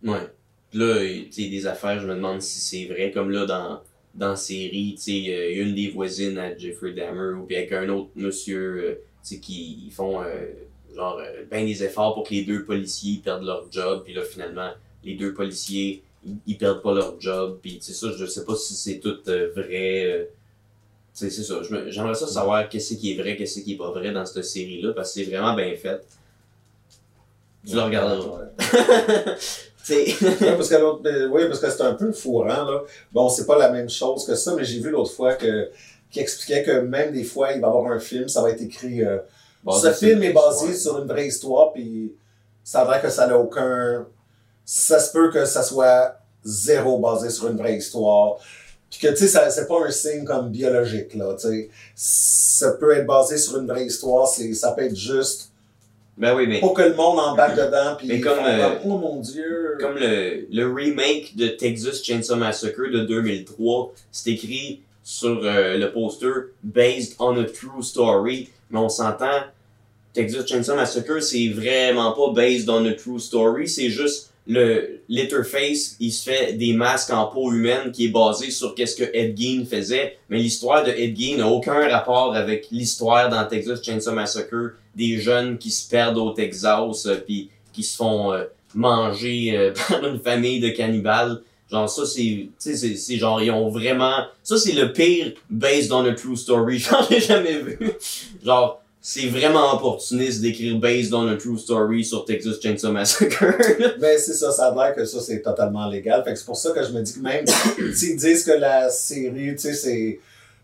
Ouais. Puis là, tu sais, des affaires, je me demande si c'est vrai, comme là, dans, dans la série, tu sais, euh, une des voisines à Jeffrey Dahmer, ou puis avec un autre monsieur, euh, tu sais, qui ils font, euh, genre, ben des efforts pour que les deux policiers perdent leur job, puis là, finalement, les deux policiers, ils, perdent pas leur job, puis sais, ça, je sais pas si c'est tout vrai, c'est ça, j'aimerais ça savoir qu'est-ce qui est vrai, qu'est-ce qui est pas vrai dans cette série-là, parce que c'est vraiment bien fait. Tu le regarderas. <laughs> Ouais, parce que l'autre, ben, oui, parce que c'est un peu fourrant, là. Bon, c'est pas la même chose que ça, mais j'ai vu l'autre fois que, qui expliquait que même des fois, il va y avoir un film, ça va être écrit, euh, ce film est basé sur une vraie histoire, puis ça l'air que ça n'a aucun, ça se peut que ça soit zéro basé sur une vraie histoire. Puis que, tu sais, c'est pas un signe comme biologique, là, tu sais. Ça peut être basé sur une vraie histoire, c'est, ça peut être juste Ben oui, mais pour que le monde embarque <laughs> dedans, puis Mais comme, euh, oh mon dieu. comme le, le remake de Texas Chainsaw Massacre de 2003, c'est écrit sur euh, le poster based on a true story, mais on s'entend Texas Chainsaw Massacre c'est vraiment pas based on a true story, c'est juste le Letterface, il se fait des masques en peau humaine qui est basé sur qu'est-ce que Ed Gein faisait, mais l'histoire de Ed Gein n'a aucun rapport avec l'histoire dans Texas Chainsaw Massacre des jeunes qui se perdent au Texas euh, puis qui se font euh, manger euh, <laughs> par une famille de cannibales. Genre ça c'est tu sais c'est genre ils ont vraiment ça c'est le pire based on a true story <laughs> j'en ai jamais vu. Genre c'est vraiment opportuniste d'écrire based on a true story sur Texas Chainsaw Massacre. <laughs> Ben, c'est ça, ça a l'air que ça, c'est totalement légal. Fait que c'est pour ça que je me dis que même <coughs> s'ils disent que la série, tu sais, c'est.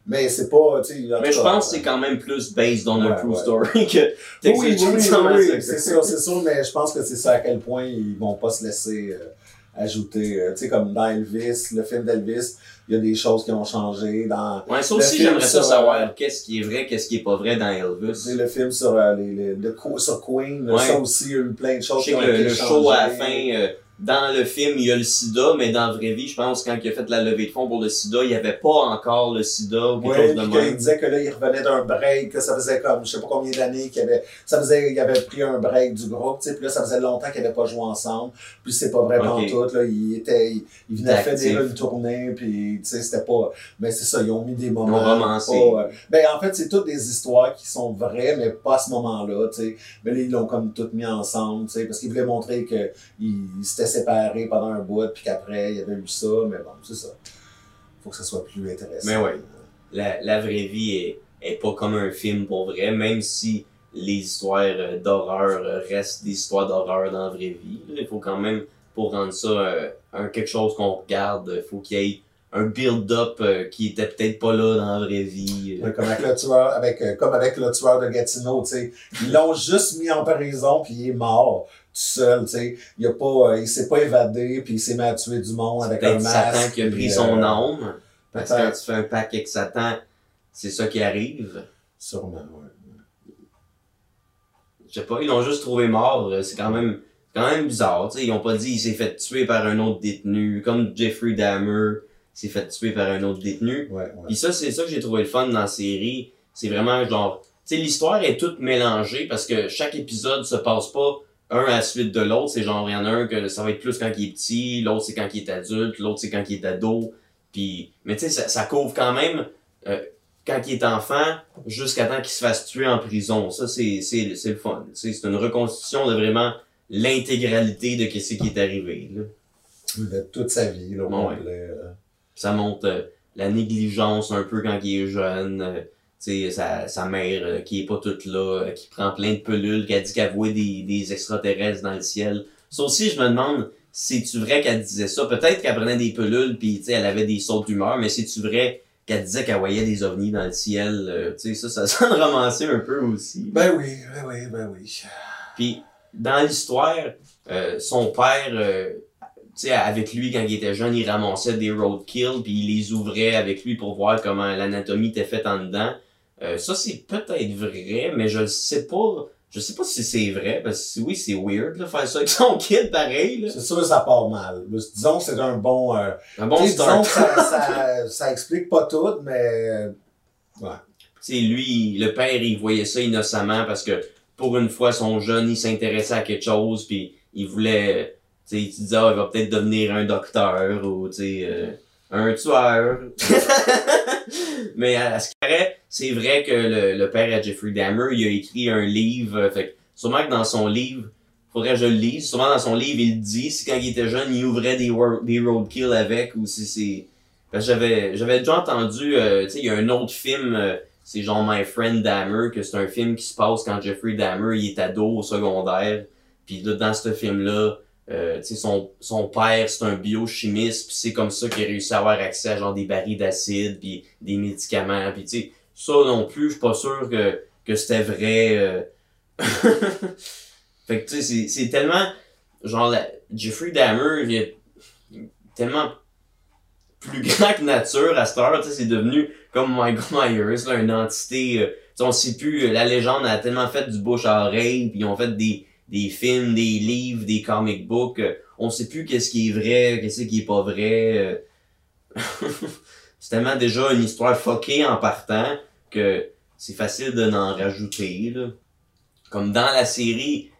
Mais c'est pas, tu sais. Mais je pense que c'est quand même plus based on a true story que Oui, oui, oui, c'est sûr, c'est sûr, mais je pense que c'est ça à quel point ils vont pas se laisser euh, ajouter. euh, tu sais, comme dans Elvis, le film d'Elvis, il y a des choses qui ont changé. Dans Ouais, ça aussi j'aimerais ça savoir euh, qu'est-ce qui est vrai, qu'est-ce qui est pas vrai dans Elvis. le film sur, euh, les, sur Queen, ça aussi, il y a eu plein de choses qui ont le, été le changées. show à la fin, dans le film, il y a le sida, mais dans la vraie vie, je pense, quand il a fait la levée de fonds pour le sida, il n'y avait pas encore le sida ou quelque Oui, chose de même. disait que là, il revenait d'un break, que ça faisait comme, je sais pas combien d'années qu'il avait, ça faisait, il avait pris un break du groupe, tu sais, puis là, ça faisait longtemps qu'ils n'avaient pas joué ensemble, puis c'est pas vrai Ok. tout, là, il était, il, il venait faire une tournée, puis tu sais, c'était pas, mais c'est ça, ils ont mis des moments. Ils ont romancé. pas, ben, en fait, c'est toutes des histoires qui sont vraies, mais pas à ce moment-là, tu sais, mais là, ils l'ont comme toutes mis ensemble, tu sais, parce qu'ils voulaient montrer que ils s'étaient séparés pendant un bout, puis qu'après, il y avait eu ça, mais bon, c'est ça. Faut que ça soit plus intéressant. Mais ouais. La, la vraie vie est, est pas comme un film pour vrai, même si les histoires d'horreur restent des histoires d'horreur dans la vraie vie. Il faut quand même, pour rendre ça euh, un quelque chose qu'on regarde, il faut qu'il y ait un build-up euh, qui était peut-être pas là dans la vraie vie. Ouais, comme avec le tueur, avec, euh, comme avec le tueur de Gatineau, tu sais. Ils l'ont juste mis en prison puis il est mort seul, tu sais. Il a pas, euh, il s'est pas évadé puis il s'est mis à tuer du monde avec un masque. Satan qui a pris son euh, âme. Parce que quand tu fais un pacte avec Satan, c'est ça qui arrive. Sûrement, ouais. Je sais pas, ils l'ont juste trouvé mort. euh, C'est quand même, quand même bizarre. tu sais. Ils ont pas dit il s'est fait tuer par un autre détenu. Comme Jeffrey Dahmer s'est fait tuer par un autre détenu. Ouais, ouais. Puis ça, c'est ça que j'ai trouvé le fun dans la série. C'est vraiment genre sais, l'histoire est toute mélangée parce que chaque épisode se passe pas un à la suite de l'autre. C'est genre, il y en a un que ça va être plus quand il est petit, l'autre c'est quand il est adulte, l'autre c'est quand il est ado. Puis, mais tu sais, ça, ça couvre quand même euh, quand il est enfant jusqu'à temps qu'il se fasse tuer en prison. Ça, c'est, c'est, c'est le fun. C'est une reconstitution de vraiment l'intégralité de ce qui est arrivé. Là. De toute sa vie, là, au Ouais. euh. Ça montre euh, la négligence un peu quand il est jeune. Euh, tu sais, sa, sa mère euh, qui est pas toute là, euh, qui prend plein de pelules, qui a dit qu'elle voit des, des extraterrestres dans le ciel. Ça aussi, je me demande, c'est-tu vrai qu'elle disait ça? Peut-être qu'elle prenait des pelules puis elle avait des sautes d'humeur, mais c'est-tu vrai qu'elle disait qu'elle voyait des ovnis dans le ciel? euh, tu sais, ça, ça <laughs> sonne romancé un peu aussi. Ben oui, ben oui, ben oui. Puis dans l'histoire, euh, son père, euh, tu sais, avec lui quand il était jeune, il ramassait des roadkill puis il les ouvrait avec lui pour voir comment l'anatomie était faite en dedans. Euh, ça c'est peut-être vrai, mais je le sais pas. Je sais pas si c'est vrai parce que oui c'est weird là, faire ça avec son kid pareil. C'est sûr que ça part mal. Disons que c'est un bon... euh, Un bon disons ça, ça, ça explique pas tout, mais... euh, Ouais. Tu sais, lui, le père, il voyait ça innocemment parce que pour une fois, son jeune, il s'intéressait à quelque chose, puis il voulait, tu sais, il se disait, ah, il va peut-être devenir un docteur ou, tu sais, euh, un tueur. <laughs> Mais à, à ce qui paraît, c'est vrai que le, le père à Jeffrey Dahmer, il a écrit un livre, euh, fait sûrement que dans son livre, faudrait que je le lise, sûrement dans son livre, il dit si quand il était jeune, il ouvrait des, des roadkill avec, ou si c'est... J'avais, j'avais déjà entendu, euh, tu sais, il y a un autre film, euh, c'est genre My Friend Dahmer, que c'est un film qui se passe quand Jeffrey Dahmer il est ado au secondaire. Puis là, dans ce film-là, euh, tu sais, son, son père, c'est un biochimiste, puis c'est comme ça qu'il a réussi à avoir accès à genre des barils d'acide, puis des médicaments, puis tu sais, ça non plus, je suis pas sûr que, que c'était vrai. euh. <laughs> fait que tu sais, c'est- tellement, genre, la- Jeffrey Dahmer, il est tellement plus <laughs> grand que nature à cette heure, tu sais, c'est devenu comme Michael <laughs> Myers, là, une entité, euh, on sait plus, euh, la légende a tellement fait du bouche à oreille, puis ils ont fait des, des films, des livres, des comic books, euh, on sait plus qu'est-ce qui est vrai, qu'est-ce qui est pas vrai. euh. c'est tellement déjà une histoire fuckée en partant que c'est facile de n'en rajouter, là. Comme dans la série,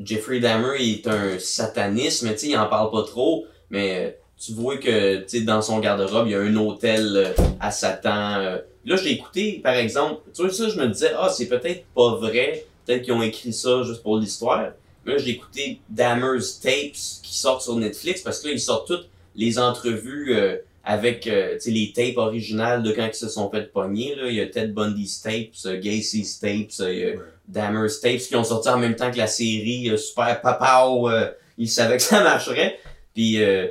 Jeffrey Dahmer est un sataniste, mais il en parle pas trop, mais euh, tu vois que, dans son garde-robe, il y a un hôtel euh, à Satan. euh. Là, j'ai écouté, par exemple, tu vois, ça, je me disais, ah, c'est peut-être pas vrai, peut-être qu'ils ont écrit ça juste pour l'histoire. Là, j'ai écouté Dahmer's Tapes qui sortent sur Netflix parce que là, ils sortent toutes les entrevues euh, avec euh, tu sais, les tapes originales de quand ils se sont fait pogner. Là. Il y a Ted Bundy's Tapes, euh, Gacy's Tapes, euh, il y a Ouais. Dahmer's Tapes qui ont sorti en même temps que la série euh, Super Papa. Euh, ils savaient que ça marcherait. Puis euh,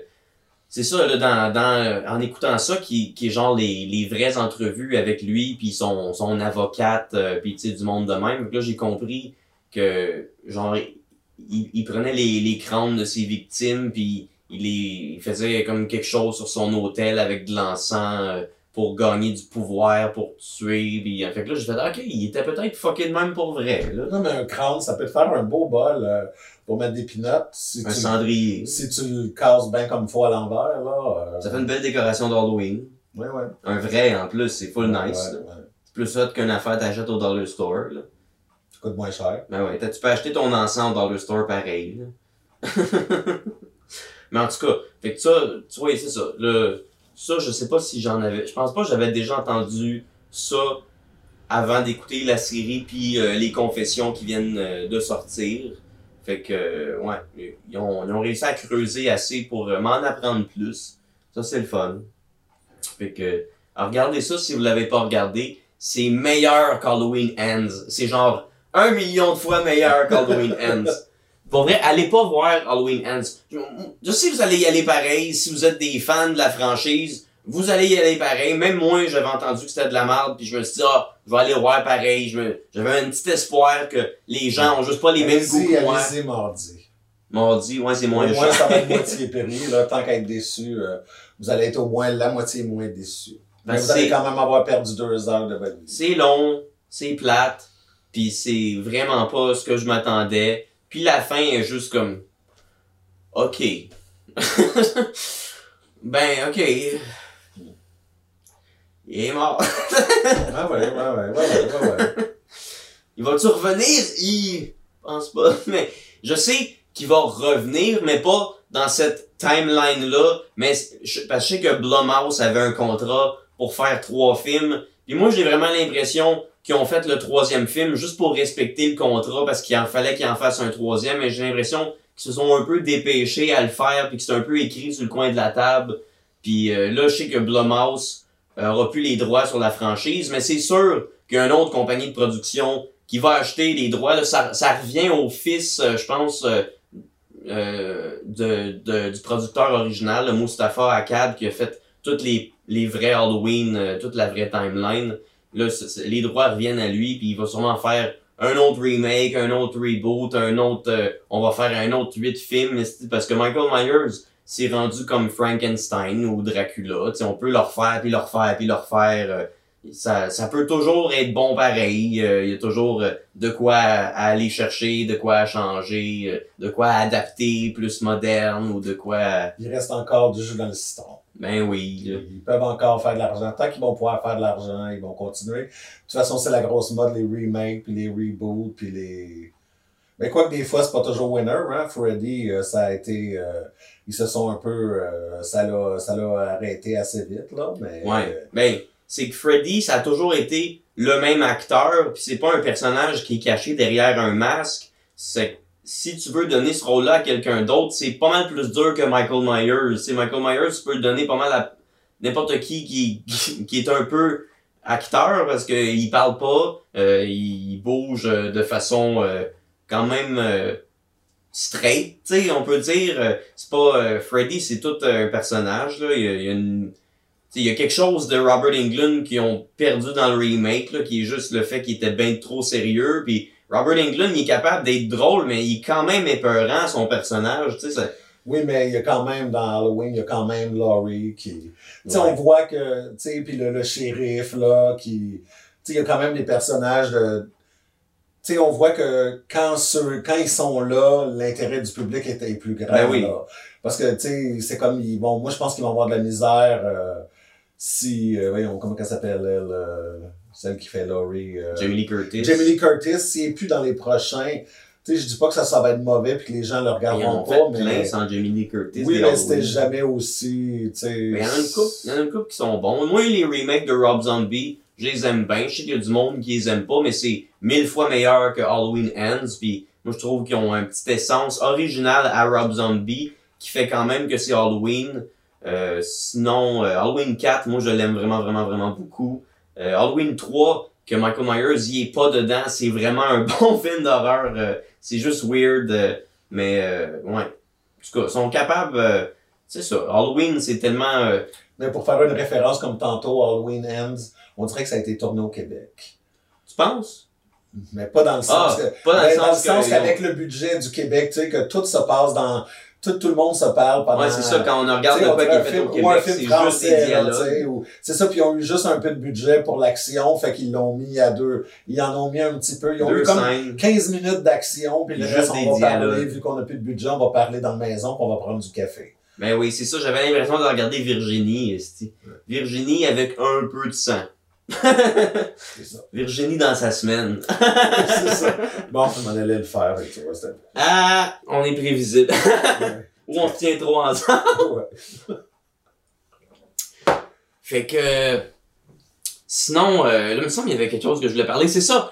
c'est ça, là, dans, dans, en écoutant ça, qui, qui est genre les, les vraies entrevues avec lui, puis son, son avocate, euh, puis tu sais, du monde de même. Là, j'ai compris que, genre, il, il prenait les, les crânes de ses victimes, puis il il faisait comme quelque chose sur son hôtel avec de l'encens euh, pour gagner du pouvoir, pour tuer. Puis, fait que là, j'ai fait, ok, il était peut-être fucké de même pour vrai, là. Non, mais un crâne, ça peut te faire un beau bol euh, pour mettre des pinottes. Si Un tu, cendrier. si tu le casses bien comme faut à l'envers, là. euh, Ça fait une belle décoration d'Halloween. Ouais, ouais. Un vrai, en plus, c'est full nice. Ouais, là. ouais. C'est plus hot qu'une affaire t'achètes au dollar store, là. Ça coûte moins cher. Ben ouais, tu peux acheter ton encens au dollar store pareil, là. <laughs> Mais en tout cas, fait que ça, tu vois, c'est ça. Là, ça, je sais pas si j'en avais. Je pense pas que j'avais déjà entendu ça avant d'écouter la série puis euh, les confessions qui viennent euh, de sortir. Fait que, euh, ouais, ils ont, ils ont réussi à creuser assez pour m'en apprendre plus. Ça, c'est le fun. Fait que, alors regardez ça si vous l'avez pas regardé. C'est meilleur qu'Halloween Ends. C'est genre un million de fois meilleur qu'Halloween <laughs> Ends. Pour vrai, allez pas voir Halloween Ends. Je, sais que vous allez y aller pareil. Si vous êtes des fans de la franchise, vous allez y aller pareil. Même moi, j'avais entendu que c'était de la merde, puis je me suis dit, ah, je vais aller voir pareil. J'avais un petit espoir que les gens ont juste pas les mêmes goûts que moi. mardi. Mardi, ouais, c'est moins moins, ça va être <laughs> moitié péri, là. Tant qu'à être déçu, euh, vous allez être au moins la moitié moins déçu. Mais Ben, vous allez quand même avoir perdu deux heures de votre vie. C'est long, c'est plate, puis c'est vraiment pas ce que je m'attendais. Puis la fin est juste comme OK. <laughs> ben OK. Il est mort. Ah ouais, ouais, ouais, ouais, ouais. <laughs> Il va-tu revenir? Il pense pas. <laughs> Mais je sais qu'il va revenir, mais pas dans cette timeline-là. Mais je, parce que je sais que Blumhouse avait un contrat pour faire trois films. Puis moi, j'ai vraiment l'impression qu'ils ont fait le troisième film juste pour respecter le contrat parce qu'il en fallait qu'ils en fassent un troisième. Mais j'ai l'impression qu'ils se sont un peu dépêchés à le faire puis que c'est un peu écrit sur le coin de la table. Puis euh, là, je sais que Blumhouse aura plus les droits sur la franchise, mais c'est sûr qu'il y a une autre compagnie de production qui va acheter les droits. Là, ça, ça revient au fils, euh, je pense, euh, euh, de, de- du producteur original, le Mustafa Akkad, qui a fait toutes les, les vrais Halloween, euh, toute la vraie timeline. Là, les droits reviennent à lui, puis il va sûrement faire un autre remake, un autre reboot, un autre... euh, on va faire un autre huit films, parce que Michael Myers s'est rendu comme Frankenstein ou Dracula. Tu sais, on peut le refaire, puis le refaire, puis le refaire. euh, ça, ça peut toujours être bon pareil. euh, Il y a toujours euh, de quoi aller chercher, de quoi changer, euh, de quoi adapter plus moderne ou de quoi. Il reste encore du jeu dans le citron. Ben oui. là. Ils peuvent encore faire de l'argent. Tant qu'ils vont pouvoir faire de l'argent, ils vont continuer. De toute façon, c'est la grosse mode, les remakes, puis les reboots, puis les... Mais quoi que des fois, c'est pas toujours winner, hein. Freddy, euh, ça a été... euh, ils se sont un peu... euh, ça l'a ça l'a arrêté assez vite, là, mais... Ouais. euh, Ben, c'est que Freddy, ça a toujours été le même acteur, puis c'est pas un personnage qui est caché derrière un masque. C'est si tu veux donner ce rôle-là à quelqu'un d'autre, c'est pas mal plus dur que Michael Myers. C'est Michael Myers, tu peux le donner pas mal à n'importe qui qui, qui est un peu acteur parce que il parle pas, euh, il bouge euh, de façon euh, quand même euh, straight, tu on peut dire. euh, c'est pas Freddy, c'est tout un personnage là. Il y a, une il y a quelque chose de Robert Englund qui ont perdu dans le remake, là, qui est juste le fait qu'il était bien trop sérieux. Puis Robert Englund, il est capable d'être drôle, mais il est quand même épeurant, son personnage. Tu sais, ça- Oui, mais il y a quand même, dans Halloween, il y a quand même Laurie qui... Tu sais, Ouais. on voit que, tu sais, puis le, le shérif, là, qui... Tu sais, il y a quand même des personnages de... Tu sais, on voit que quand ceux, quand ils sont là, l'intérêt du public est, est plus grand, Ben oui. là. Parce que, tu sais, c'est comme, ils vont... Moi, je pense qu'ils vont avoir de la misère euh, si... euh, voyons, comment elle s'appelle, elle, euh, celle qui fait Laurie... euh, Jamie Lee Curtis. Jamie Lee Curtis, s'il est plus dans les prochains... Tu sais, je dis pas que ça, ça va être mauvais puis que les gens le regarderont ont pas, fait plein mais... sans Jamie Lee Curtis. Oui, mais c'était jamais aussi, tu sais. Mais il y en a une couple, il y en a une couple qui sont bons. Moi, les remakes de Rob Zombie, je les aime bien. Je sais qu'il y a du monde qui les aime pas, mais c'est mille fois meilleur que Halloween Ends. Puis moi, je trouve qu'ils ont une petite essence originale à Rob Zombie qui fait quand même que c'est Halloween. Euh, sinon, euh, Halloween 4, moi, je l'aime vraiment, vraiment, vraiment beaucoup. Euh, Halloween 3, que Michael Myers y est pas dedans, c'est vraiment un <laughs> bon film d'horreur. euh, c'est juste weird, euh, mais ouais. En tout cas, ils sont capables... c'est ça. Halloween, c'est tellement... Mais pour faire une référence comme tantôt, Halloween Ends, on dirait que ça a été tourné au Québec. Tu penses? Mais pas dans le sens Ah, que. pas dans le sens qu'avec le budget du Québec, tu sais, que tout se passe dans. Tout, tout le monde se parle pendant. Ouais, c'est ça, quand on regarde on quoi qui est un fait film- au ou un Québec, film c'est juste des dialogues. C'est ça, puis ils ont eu juste un peu de budget pour l'action, fait qu'ils l'ont mis à deux. Ils en ont mis un petit peu. Ils ont eu comme scènes. 15 minutes d'action, puis le Juste reste, des on va parler, vu qu'on n'a plus de budget, on va parler dans la maison, puis on va prendre du café. Ben oui, c'est ça, j'avais l'impression de regarder Virginie, esti. Virginie avec un peu de sang. C'est ça. <laughs> Virginie dans sa semaine. <laughs> c'est ça. Bon, on allait le faire, vois, c'était. Ah, on est prévisible. Ouais. <laughs> Ou on se tient trop ensemble. Ouais. Fait que... Sinon, euh, là, il me semble qu'il y avait quelque chose que je voulais parler. C'est ça.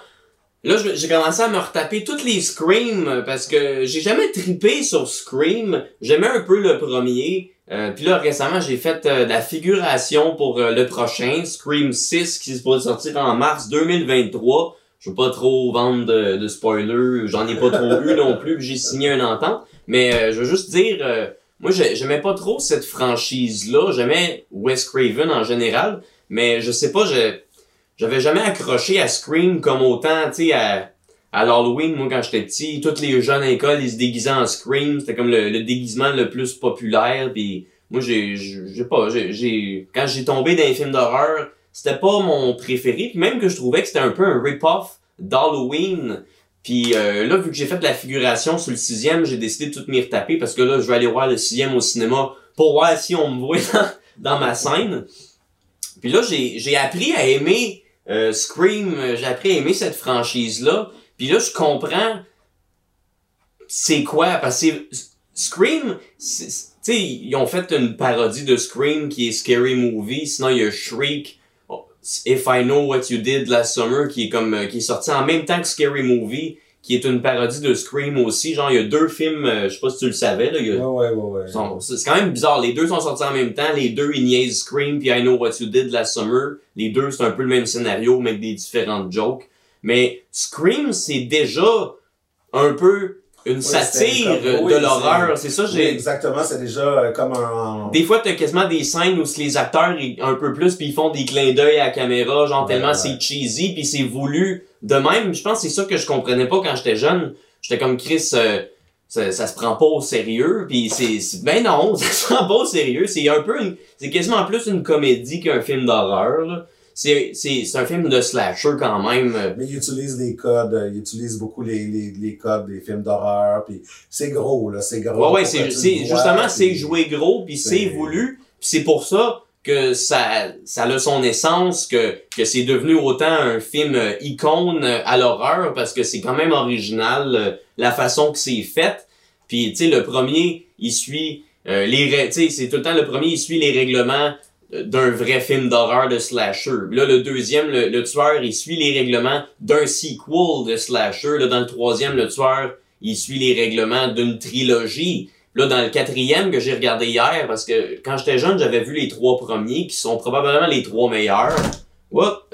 Là, j'ai commencé à me retaper toutes les Scream euh, parce que j'ai jamais tripé sur Scream. J'aimais un peu le premier. Euh, Puis là, récemment, j'ai fait euh, de la figuration pour euh, le prochain, Scream 6, qui se pourrait sortir en mars 2023. Je veux pas trop vendre de, de spoilers, j'en ai pas trop <laughs> eu non plus, j'ai signé un entente. Mais euh, je veux juste dire, euh, moi, j'ai- j'aimais pas trop cette franchise-là. J'aimais Wes Craven en général, mais je sais pas, je j'avais jamais accroché à Scream comme autant, tu sais, à, à l'Halloween, moi, quand j'étais petit. Tous les jeunes à l'école, ils se déguisaient en Scream. C'était comme le, le déguisement le plus populaire. Puis moi, j'ai, j'ai pas, j'ai, quand j'ai tombé dans les films d'horreur, c'était pas mon préféré. Puis même que je trouvais que c'était un peu un rip-off d'Halloween. Puis euh, là, vu que j'ai fait la figuration sur le sixième, j'ai décidé de tout m'y retaper parce que là, je vais aller voir le sixième au cinéma pour voir si on me voit <laughs> dans, dans ma scène. Puis là, j'ai, j'ai appris à aimer euh, Scream, euh, j'ai appris à aimer cette franchise-là. Puis là, je comprends c'est quoi, parce que Scream, tu sais, ils ont fait une parodie de Scream qui est Scary Movie, sinon il y a Shriek, oh, If I Know What You Did Last Summer, qui est comme, euh, qui est sorti en même temps que Scary Movie, qui est une parodie de Scream aussi, genre il y a deux films, euh, je sais pas si tu le savais, là, il y a, Ouais, ouais, ouais, ouais. C'est c'est quand même bizarre. Les deux sont sortis en même temps. Les deux, ils niaisent Scream puis I Know What You Did Last Summer. Les deux, c'est un peu le même scénario, mais avec des différentes jokes. Mais Scream, c'est déjà un peu une satire de l'horreur. C'est ça, Oui, j'ai... exactement, c'est déjà euh, comme un... Des fois, t'as quasiment des scènes où les acteurs, un peu plus, puis ils font des clins d'œil à la caméra, genre Ouais, tellement ouais. c'est cheesy, puis c'est voulu de même. Je pense que c'est ça que je comprenais pas quand j'étais jeune. J'étais comme Chris, euh, ça, ça se prend pas au sérieux, puis c'est, ben non, <laughs> ça se prend pas au sérieux. C'est un peu, une- c'est quasiment plus une comédie qu'un film d'horreur. C'est, c'est, c'est un film de slasher quand même. Mais il utilise les codes, euh, il utilise beaucoup les, les, les codes des films d'horreur, puis c'est gros, là, c'est gros. Ouais, ouais, c'est, c'est justement, c'est joué gros, puis c'est voulu, puis c'est pour ça que ça, ça a son essence, que, que c'est devenu autant un film euh, icône euh, à l'horreur, parce que c'est quand même original, euh, la façon que c'est fait. Puis, tu sais, le premier, il suit euh, les... Tu sais, c'est tout le temps le premier, il suit les règlements d'un vrai film d'horreur de slasher. Là, le deuxième, le, tueur, il suit les règlements d'un sequel de slasher. Là, dans le troisième, le tueur, il suit les règlements d'une trilogie. Là, dans le quatrième que j'ai regardé hier, parce que quand j'étais jeune, j'avais vu les trois premiers, qui sont probablement les trois meilleurs. What?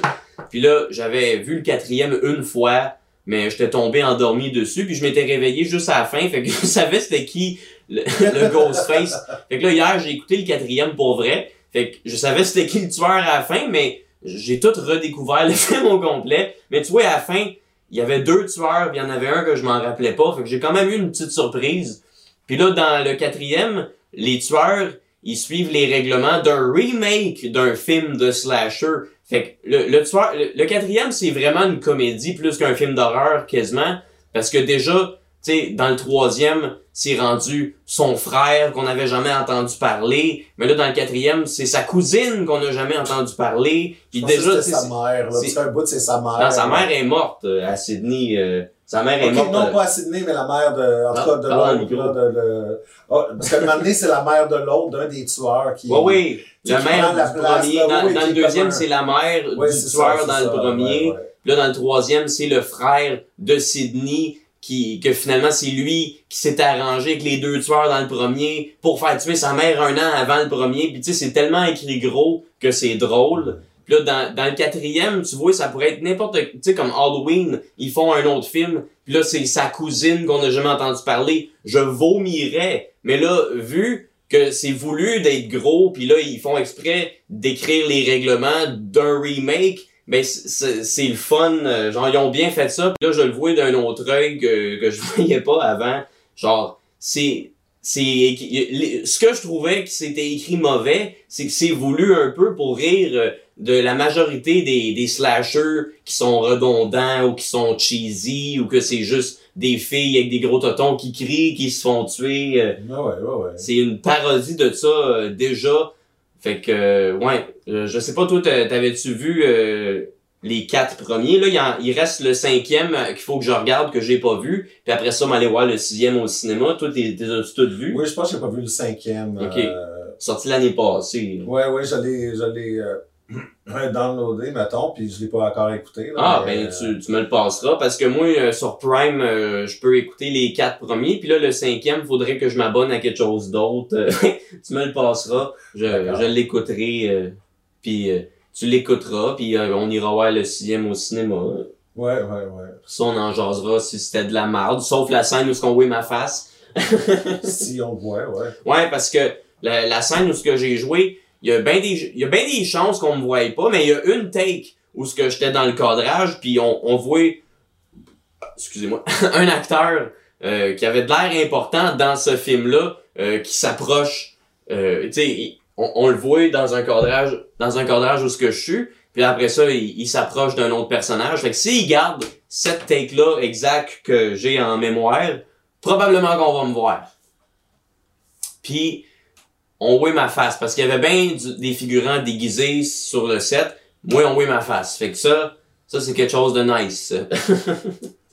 <laughs> puis là, j'avais vu le quatrième une fois, mais j'étais tombé endormi dessus, puis je m'étais réveillé juste à la fin, fait que je <laughs> savais c'était qui le, le Ghostface. Fait que là, hier, j'ai écouté le quatrième pour vrai, fait que je savais c'était qui le tueur à la fin, mais j'ai tout redécouvert <laughs> le film au complet. Mais tu vois, à la fin, il y avait deux tueurs, puis il y en avait un que je m'en rappelais pas, fait que j'ai quand même eu une petite surprise. Puis là, dans le quatrième, les tueurs, ils suivent les règlements d'un remake d'un film de slasher. Fait que le, tueur, le, quatrième, c'est vraiment une comédie plus qu'un film d'horreur quasiment. Parce que déjà, sais, dans le troisième, c'est rendu son frère qu'on n'avait jamais entendu parler. Mais là, dans le quatrième, c'est sa cousine qu'on n'a jamais entendu parler. Puis Je déjà, sais, sa mère, là. c'est- C'est un bout, c'est sa mère. non, sa mère est morte euh, à Sydney. euh, sa mère est morte. non euh, pas à Sydney, mais la mère de, en tout Ah, cas, de le l'autre, de, le... Ah, parce que le donné, c'est la mère de l'autre, d'un des tueurs qui... Oui, oui. Qui mère prend la du place, premier. là, dans oui, dans le deuxième, c'est la mère Ouais, du c'est tueur ça, dans c'est le ça, premier. ouais, ouais. Là, dans le troisième, c'est le frère de Sydney qui, que finalement, c'est lui qui s'est arrangé avec les deux tueurs dans le premier pour faire tuer sa mère un an avant le premier. Puis tu sais, c'est tellement écrit gros que c'est drôle. Puis là, dans, dans le quatrième, tu vois, ça pourrait être n'importe... Tu sais, comme Halloween, ils font un autre film. Puis là, c'est sa cousine qu'on n'a jamais entendu parler. Je vomirais. Mais là, vu que c'est voulu d'être gros, puis là, ils font exprès d'écrire les règlements d'un remake, ben c'est- le fun. euh, Genre, ils ont bien fait ça. Puis là, je le vois d'un autre œil que, que je <laughs> voyais pas avant. Genre, c'est... c'est Ce que je trouvais que c'était écrit mauvais, c'est que c'est voulu un peu pour rire euh, de la majorité des, des slashers qui sont redondants ou qui sont cheesy ou que c'est juste des filles avec des gros totons qui crient, qui se font tuer. euh, Ouais, ouais, ouais, ouais. c'est une parodie de ça euh, déjà. Fait que, euh, ouais, euh, je sais pas, toi, t'a- t'avais-tu vu euh, les quatre premiers? Là, il, en- il reste le cinquième qu'il faut que je regarde, que j'ai pas vu. Puis après ça, m'aller voir le sixième au cinéma. Toi, t'es t'es toutes vu? Oui, je pense que j'ai pas vu le cinquième. Ok. euh, Sorti l'année passée. là. Ouais, ouais, je l'ai, je l'ai euh, <clears throat> downloadé, mettons, puis je l'ai pas encore écouté. Là, Ah, mais, ben, euh, tu, tu me le passeras. Parce que moi, euh, sur Prime, euh, je peux écouter les quatre premiers. Puis là, le cinquième, faudrait que je m'abonne à quelque chose d'autre. <laughs> Tu me le passeras. Je, je l'écouterai. euh, puis euh, tu l'écouteras. Puis euh, on ira voir le sixième au cinéma. Ouais, ouais, ouais. Ça, on en jasera si c'était de la merde. Sauf la scène où ce qu'on voit ma face. <laughs> si on le voit, ouais. Ouais, parce que la, la scène où ce que j'ai joué, il y a bien des, y a bien des chances qu'on me voie pas, mais il y a une take où ce que j'étais dans le cadrage, puis on, on voit, excusez-moi, <laughs> un acteur euh, qui avait de l'air important dans ce film-là, euh, qui s'approche, euh, tu sais, on, on le voit dans un cadrage, dans un cadrage où ce que je suis, puis après ça, il, il s'approche d'un autre personnage. Fait que s'il garde cette take-là exacte que j'ai en mémoire, probablement qu'on va me voir. Puis on voit ma face. Parce qu'il y avait bien du- des figurants déguisés sur le set. Moi, on voit ma face. Fait que ça, ça c'est quelque chose de nice. <laughs>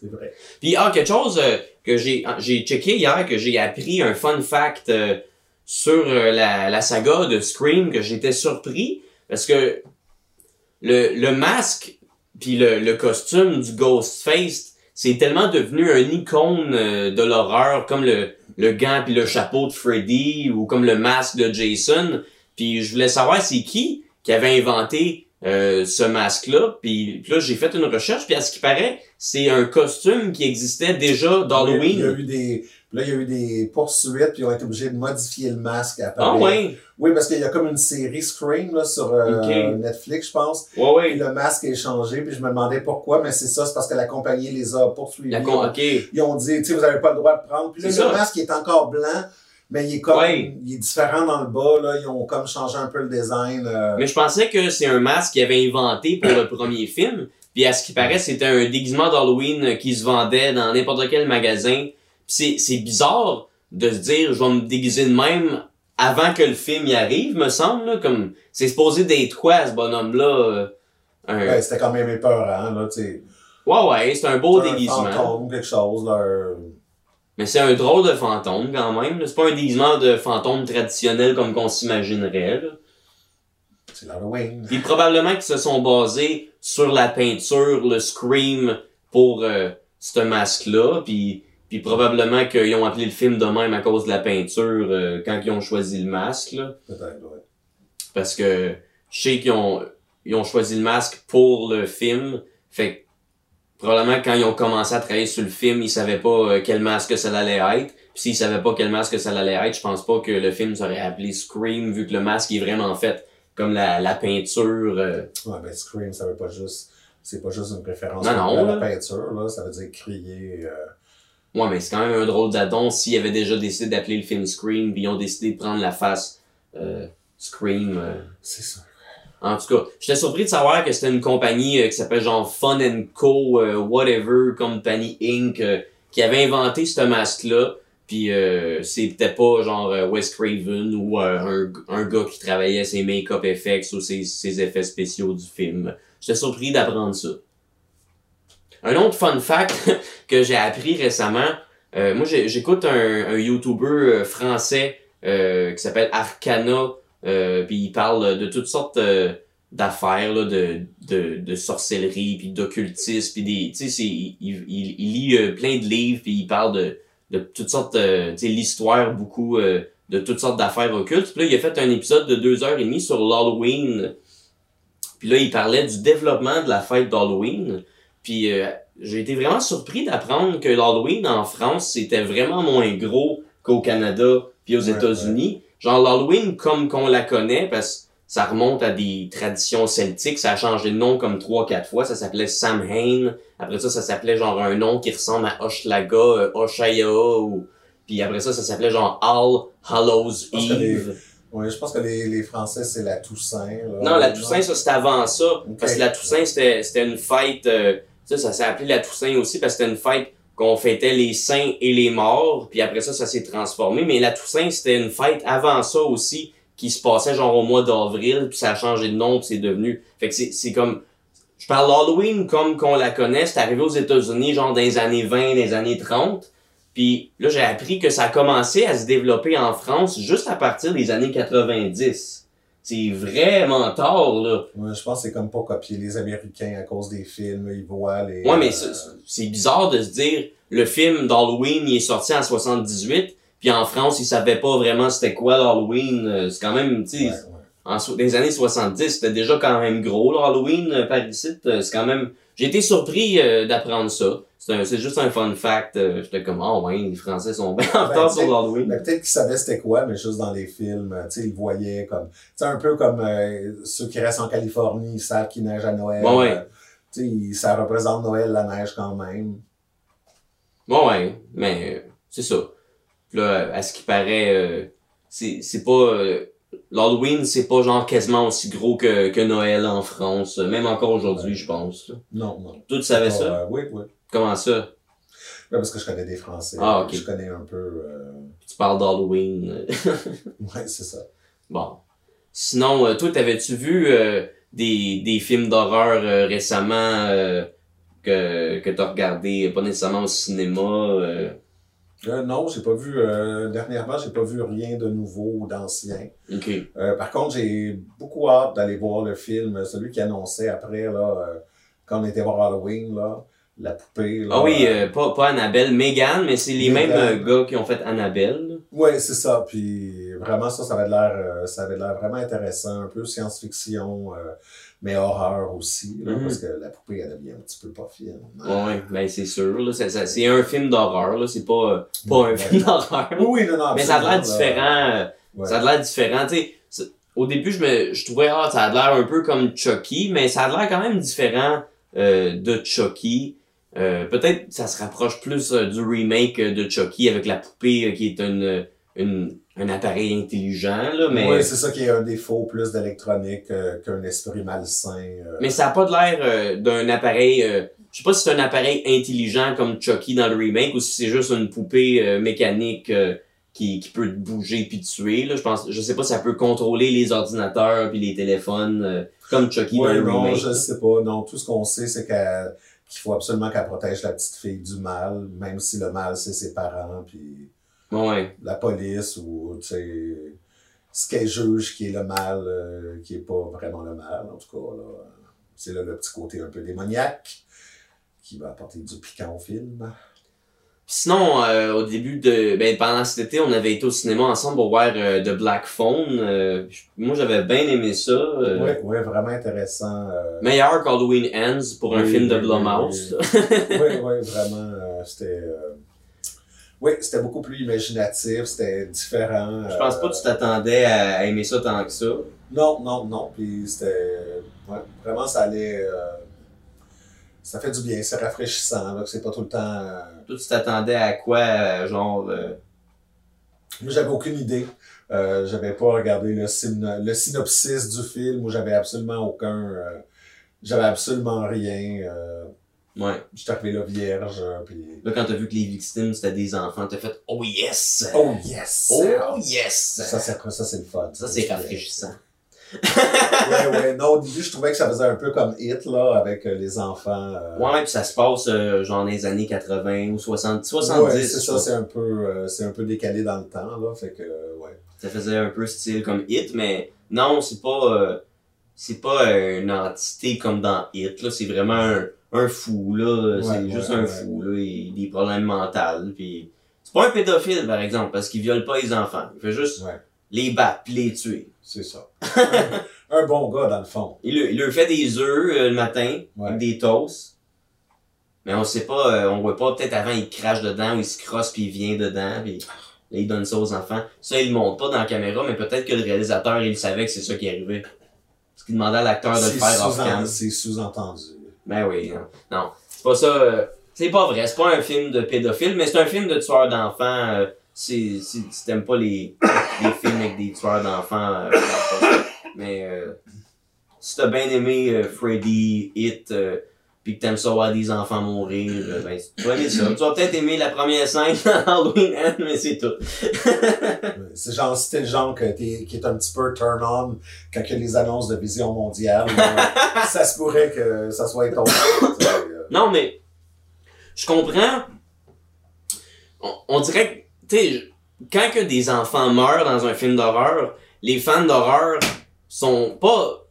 C'est vrai. Puis ah, quelque chose euh, que j'ai j'ai checké hier, que j'ai appris un fun fact euh, sur euh, la, la saga de Scream, que j'étais surpris, parce que le, le masque puis le, le costume du Ghostface, c'est tellement devenu un icône de l'horreur, comme le, le gant puis le chapeau de Freddy, ou comme le masque de Jason. Puis je voulais savoir c'est qui qui avait inventé euh, ce masque-là. Puis, puis là, j'ai fait une recherche, puis à ce qui paraît, c'est un costume qui existait déjà Il y a d'Halloween. eu des, là, il y a eu des poursuites, puis ils ont été obligés de modifier le masque à Ah ouais, Oui, parce qu'il y a comme une série Scream là, sur euh. Netflix, je pense. ouais, Puis ouais. le masque est changé, puis je me demandais pourquoi, mais c'est ça, c'est parce que la compagnie les a poursuivis. Con- ok. Ils ont dit, tu sais, vous avez pas le droit de prendre. Puis là, le ça. masque est encore blanc, mais il est comme, Ouais. il est différent dans le bas, là. Ils ont comme changé un peu le design. euh. Mais je pensais que c'est un masque qu'ils avaient inventé pour le premier film. Puis à ce qui paraît, c'était un déguisement d'Halloween qui se vendait dans n'importe quel magasin. C'est, c'est bizarre de se dire, je vais me déguiser de même avant que le film y arrive, me semble. Là, comme c'est supposé d'être quoi, ce bonhomme-là? euh, un... Ouais, c'était quand même épeurant, là, tu sais. Ouais, ouais, c'est un beau Un déguisement. fantôme, quelque chose, là. euh, Mais c'est un drôle de fantôme quand même. là. C'est pas un déguisement de fantôme traditionnel comme qu'on s'imaginerait. là. C'est l'Halloween. Puis probablement qu'ils se sont basés sur la peinture, le scream pour euh, ce masque-là. Puis, puis probablement qu'ils ont appelé le film de même à cause de la peinture euh, quand ils ont choisi le masque. Là. Peut-être, ouais. Parce que je sais qu'ils ont, ils ont choisi le masque pour le film. Fait que probablement quand ils ont commencé à travailler sur le film, ils savaient pas euh, quel masque ça allait être. Puis s'ils savaient pas quel masque ça allait être, je pense pas que le film serait appelé Scream vu que le masque est vraiment fait comme la, la peinture. euh, Ouais, ben Scream, ça veut pas juste. C'est pas juste une préférence Non, pour non, la là. peinture, là. Ça veut dire crier. euh, Ouais, mais c'est quand même un drôle d'adon s'ils avaient déjà décidé d'appeler le film Scream, puis ils ont décidé de prendre la face euh, Scream. euh. C'est ça. En tout cas, j'étais surpris de savoir que c'était une compagnie euh, qui s'appelle genre Fun Co, euh, whatever, Company Inc., euh, qui avait inventé ce masque-là. Puis euh, c'était pas genre Wes Craven ou euh, un, un gars qui travaillait ses make-up effects ou ses, ses effets spéciaux du film. J'étais surpris d'apprendre ça. Un autre fun fact <laughs> que j'ai appris récemment, euh, moi j'écoute un, un YouTuber euh, français euh, qui s'appelle Arcana, euh, puis il parle de toutes sortes euh, d'affaires, de, de, de sorcellerie, puis d'occultisme, puis des, tu sais, il, il, il lit euh, plein de livres, puis il parle de, de toutes sortes, tu sais, l'histoire beaucoup de toutes sortes d'affaires occultes. Puis là, il a fait un épisode de deux heures et demie sur l'Halloween. Puis là, il parlait du développement de la fête d'Halloween. Puis euh, j'ai été vraiment surpris d'apprendre que l'Halloween en France, c'était vraiment moins gros qu'au Canada puis aux Ouais, États-Unis. Genre l'Halloween comme qu'on la connaît, parce que ça remonte à des traditions celtiques, ça a changé de nom comme trois, quatre fois. Ça s'appelait Samhain. Après ça, ça s'appelait genre un nom qui ressemble à Hochelaga, euh, Hoshaya, ou... Puis après ça, ça s'appelait genre All Hallows Eve. Ouais, je pense que les, les Français, c'est la Toussaint. là. Non, la Toussaint, ça, c'était avant ça. Parce que la Toussaint, c'était, c'était une fête, euh, ça, ça s'est appelé la Toussaint aussi parce que c'était une fête qu'on fêtait les saints et les morts, puis après ça, ça s'est transformé. Mais la Toussaint, c'était une fête avant ça aussi, qui se passait genre au mois d'avril, puis ça a changé de nom, puis c'est devenu... Fait que c'est, comme... Je parle d'Halloween comme qu'on la connaît, c'est arrivé aux États-Unis, genre dans les années 20, dans les années 30. Puis là, j'ai appris que ça a commencé à se développer en France juste à partir des années 90. C'est vraiment tard, là. Ouais, je pense que c'est comme pour copier les Américains à cause des films. Ils voient les. Ouais, mais euh, c'est- bizarre de se dire, le film d'Halloween, il est sorti en 78, puis en France, ils savaient pas vraiment c'était quoi l'Halloween. Euh, C'est quand même, tu sais, ouais, ouais. en so- les années 70, c'était déjà quand même gros l'Halloween euh, par ici. C'est quand même... J'ai été surpris euh, d'apprendre ça. C'est juste un fun fact. Euh, J'étais comme, oh ouais, les Français sont bien en Ben, retard sur l'Halloween. Mais peut-être qu'ils savaient c'était quoi, mais juste dans les films, tu sais, ils voyaient comme, tu sais, un peu comme euh, ceux qui restent en Californie, ils savent qu'il neige à Noël. Ouais. Tu sais, ça représente Noël, la neige quand même. Bon, ouais, mais c'est ça. Puis là, à ce qui paraît, c'est c'est pas... L'Halloween, c'est pas genre quasiment aussi gros que, que Noël en France, même encore aujourd'hui, je pense. Non, non. Toi, tu savais ça? euh, oui, oui. Comment ça? Ouais, parce que je connais des Français. Ah, ok. Je connais un peu. euh, Tu parles d'Halloween. <laughs> Ouais, c'est ça. bon. Sinon, euh, toi, t'avais-tu vu euh, des, des films d'horreur euh, récemment euh, que, que t'as regardé, pas nécessairement au cinéma? Euh? Non, j'ai pas vu, euh, dernièrement, j'ai pas vu rien de nouveau ou d'ancien. Ok. Euh, par contre, j'ai beaucoup hâte d'aller voir le film, celui qui annonçait après, là, euh, quand on était voir Halloween, là, la poupée. Là, Ah oui, euh, pas, pas Annabelle, Megan, mais c'est les mêmes euh, gars qui ont fait Annabelle. Ouais, c'est ça. Puis vraiment, ça, ça avait l'air, euh, ça avait l'air vraiment intéressant, un peu science-fiction, euh, mais horreur aussi, là, Mhm. parce que la poupée, elle devient un petit peu pas. Ouais, ouais, ben c'est sûr. C'est un film d'horreur, là. C'est pas, euh, pas un film d'horreur. Oui, oui, non, non. Mais ça a l'air différent. euh, Ouais. Ça a l'air différent, tu sais. c'est- Au début, je me, je trouvais, ah, ça a l'air un peu comme Chucky, mais ça a l'air quand même différent euh, de Chucky. Euh, peut-être ça se rapproche plus euh, du remake de Chucky avec la poupée qui est une, une, un appareil intelligent, là, mais, Oui, c'est ça qui est un défaut plus d'électronique euh, qu'un esprit malsain. euh. mais ça a pas de l'air euh, d'un appareil, je sais pas si c'est un appareil intelligent comme Chucky dans le remake ou si c'est juste une poupée mécanique qui, qui peut te bouger puis te tuer, là. Je pense, je sais pas si ça peut contrôler les ordinateurs puis les téléphones comme Chucky Ouais, dans le non, remake. je sais pas. Non, tout ce qu'on sait, c'est qu'elle- qu'il faut absolument qu'elle protège la petite fille du mal, même si le mal, c'est ses parents, puis Ouais. la police, ou, ce qu'elle juge qui est le mal, euh, qui est pas vraiment le mal, en tout cas, là. C'est là le petit côté un peu démoniaque, qui va apporter du piquant au film. Sinon, euh, au début de, ben pendant cet été, on avait été au cinéma ensemble pour voir euh, The Black Phone. Euh, moi, j'avais bien aimé ça. ouais, vraiment intéressant. Meilleur qu'Halloween Ends pour un Oui, film de oui, Blumhouse. oui, oui, <laughs> vraiment, euh, c'était... euh, Oui, c'était beaucoup plus imaginatif, c'était différent. Je pense pas que tu t'attendais à aimer ça tant que ça. Non, non, non. Puis c'était. Ouais, vraiment, ça allait. euh, ça fait du bien, c'est rafraîchissant. là, C'est pas tout le temps. euh, Toi, tu t'attendais à quoi, euh, genre... euh, Moi, j'avais aucune idée. Euh, j'avais pas regardé le, syn- le synopsis du film où j'avais absolument aucun. euh, j'avais absolument rien. Euh, Ouais. J'étais arrivé là vierge. euh, Puis. Là, quand t'as vu que les victimes, c'était des enfants, t'as fait « Oh yes! Oh yes! Oh yes! Ça, c'est, ça, c'est le fun. Ça, c'est rafraîchissant. ouais, ouais. Non, au début, je trouvais que ça faisait un peu comme Hit, là, avec euh, les enfants. euh, Ouais, puis ça se passe euh, genre dans les années 80 ou 60, 70. Ouais, c'est je ça, c'est un peu, euh, c'est un peu décalé dans le temps, là, fait que, euh, ouais. Ça faisait un peu style comme Hit, mais non, c'est pas euh, c'est pas une entité comme dans Hit, là. C'est vraiment un, un fou, là. c'est Ouais, juste ouais, un fou, là. Il a des problèmes mentaux, puis c'est pas un pédophile, par exemple, parce qu'il viole pas les enfants. Il fait juste Ouais. les battre puis les tuer. C'est ça. un bon gars, dans le fond. Il, il leur fait des œufs euh, le matin, Ouais. avec des toasts. Mais on sait pas, euh, on voit pas, peut-être avant il crache dedans ou il se crosse puis il vient dedans puis là, il donne ça aux enfants. Ça, il le montre pas dans la caméra, mais peut-être que le réalisateur, il savait que c'est ça qui arrivait. Parce qu'il demandait à l'acteur de le C'est faire off sous-en- cam. C'est sous-entendu. Ben oui, non. non. C'est pas ça. euh, c'est pas vrai, c'est pas un film de pédophile, mais c'est un film de tueur d'enfants. euh, c'est, si t'aimes pas les, <coughs> les films avec des tueurs d'enfants, euh. <coughs> Mais euh, si t'as bien aimé Freddy, Hit, pis que t'aimes ça voir des enfants mourir, euh, ben tu vas aimer ça. Tu vas peut-être aimer la première scène <laughs> dans Halloween End, mais c'est tout. C'est genre, c'était le genre que t'es- qui est un petit peu turn-on quand il y a les annonces de Vision mondiale. <laughs> ça se pourrait que ça soit <laughs> sais, euh. Non, mais je comprends. On, on dirait que, tu sais, quand que des enfants meurent dans un film d'horreur, les fans d'horreur sont pas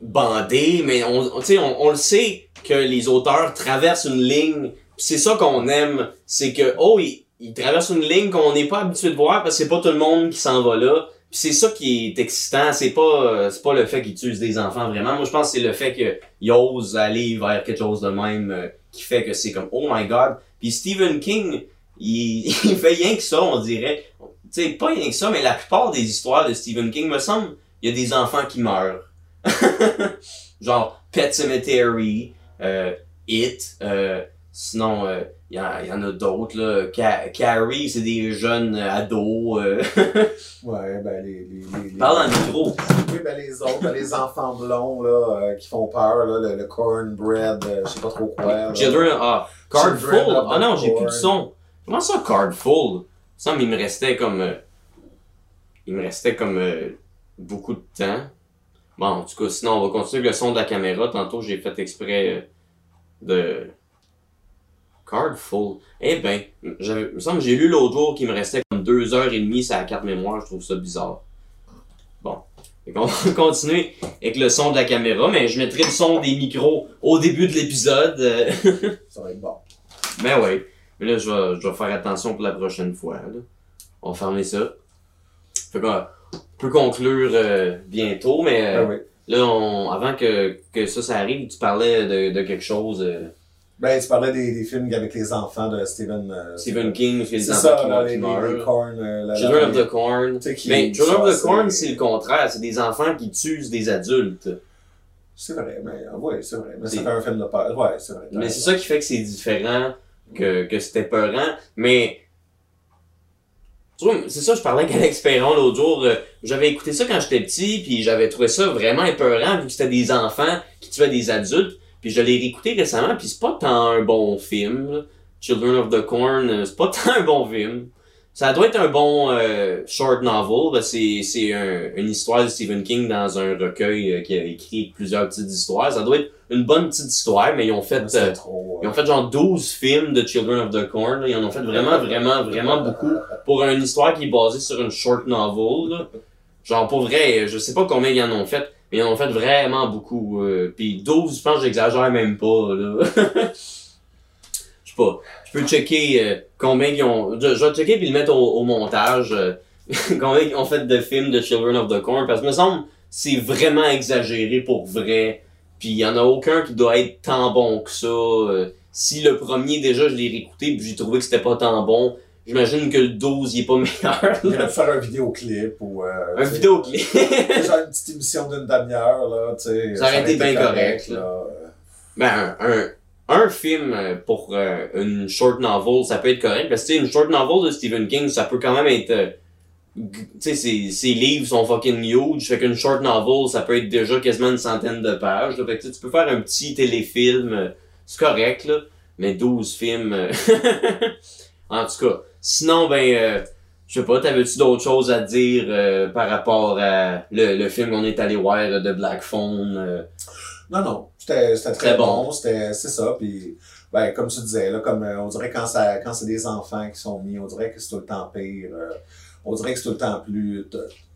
bandés, mais on, on- on, on le sait que les auteurs traversent une ligne. C'est ça qu'on aime, c'est que oh ils, ils traversent une ligne qu'on n'est pas habitué de voir parce que c'est pas tout le monde qui s'en va là. C'est ça qui est excitant, c'est pas euh, c'est pas le fait qu'ils utilisent des enfants vraiment. Moi je pense que c'est le fait qu'ils osent aller vers quelque chose de même euh, qui fait que c'est comme oh my god. Puis Stephen King, il, <laughs> il fait rien que ça, on dirait. Tu sais, pas rien que ça, mais la plupart des histoires de Stephen King, me semble, il y a des enfants qui meurent. <laughs> Genre Pet Cemetery, It, euh, sinon euh, il y, en- il y en a d'autres là. Ca- Carrie, c'est des jeunes euh, ados. euh. <laughs> Ouais, ben les. les, les, les- Parle le micro. Oui, ben les autres, ben, les enfants blonds là, euh, qui font peur, là, le, le cornbread, euh, je sais pas trop quoi. Children, ah, Card Children Full. of Ah non, j'ai plus de son. Comment ça, Card Full? semble il me restait comme euh, il me restait comme euh, beaucoup de temps. Bon, en tout cas, sinon on va continuer avec le son de la caméra. Tantôt j'ai fait exprès euh, de card full. Eh ben, il me semble que j'ai lu l'autre jour qu'il me restait comme deux heures et demie sur la carte mémoire. Je trouve ça bizarre. Bon. Fait qu'on <laughs> va continuer avec le son de la caméra, mais je mettrai le son des micros au début de l'épisode. euh. <laughs> Ça va être bon. Ben ouais. Mais là, je vais, je vais faire attention pour la prochaine fois. Là. On va fermer ça. Fait qu'on on peut conclure euh, bientôt, mais euh, Ah oui. là, on, avant que, que ça, ça arrive, tu parlais de, de quelque chose. euh, Ben, tu parlais des, des films avec les enfants de Stephen... Stephen King, C'est ça, qui là, les, les, euh, la- Children of the Corn. Children of the Corn, c'est- le contraire. C'est des enfants qui tuent des adultes. C'est vrai, mais oui, c'est vrai. Mais C'est- un film de peur. Ouais, c'est vrai. Mais c'est ça qui fait que c'est différent, que, que c'était peurant. Mais, c'est ça, je parlais avec Alex Perron l'autre jour. euh, J'avais écouté ça quand j'étais petit, puis j'avais trouvé ça vraiment épeurant, vu que c'était des enfants qui tuaient des adultes. Puis je l'ai réécouté récemment, puis c'est pas tant un bon film. Children of the Corn, euh, c'est pas <laughs> tant un bon film. Ça doit être un bon euh, short novel. c'est c'est un- une histoire de Stephen King dans un recueil euh, qui a écrit plusieurs petites histoires. Ça doit être une bonne petite histoire, mais ils ont fait... C'est euh, trop. ils ont fait genre 12 films de Children of the Corn. là. Ils en ont fait vraiment, vraiment, vraiment beaucoup pour une histoire qui est basée sur une short novel. là. Genre pour vrai, je sais pas combien ils en ont fait, mais ils en ont fait vraiment beaucoup. euh, Puis 12, je pense que j'exagère même pas. Là. <laughs> Je sais pas. Je peux checker euh, combien ils ont. Je, je vais checker puis le mettre au, au montage. euh, <laughs> combien ils ont fait de films de Children of the Corn. Parce que me semble c'est vraiment exagéré pour vrai. Puis il y en a aucun qui doit être tant bon que ça. euh, si le premier déjà je l'ai réécouté puis j'ai trouvé que c'était pas tant bon, j'imagine que le 12 il est pas <laughs> meilleur. Il pu faire un vidéoclip ou. euh, Un vidéoclip. <laughs> Genre une petite émission d'une demi-heure, là, tu sais. Ça aurait été bien correct, là. Ben, un, un, un film euh, pour euh, une short novel, ça peut être correct. Parce que, une short novel de Stephen King, ça peut quand même être... euh, tu sais, ses, ses livres sont fucking huge. Fait qu'une short novel, ça peut être déjà quasiment une centaine de pages. là. Fait que, tu peux faire un petit téléfilm. euh, c'est correct, là. Mais 12 films... euh, <laughs> en tout cas. Sinon, ben... euh, je sais pas, t'avais-tu d'autres choses à dire euh, par rapport à le, le film qu'on est allé voir de Black Phone? euh? Non, non. C'était c'était très bon. bon. C'était, c'est ça. Puis, ben, comme tu disais, là, comme euh, on dirait quand ça, quand c'est des enfants qui sont mis, on dirait que c'est tout le temps pire. euh, on dirait que c'est tout le temps plus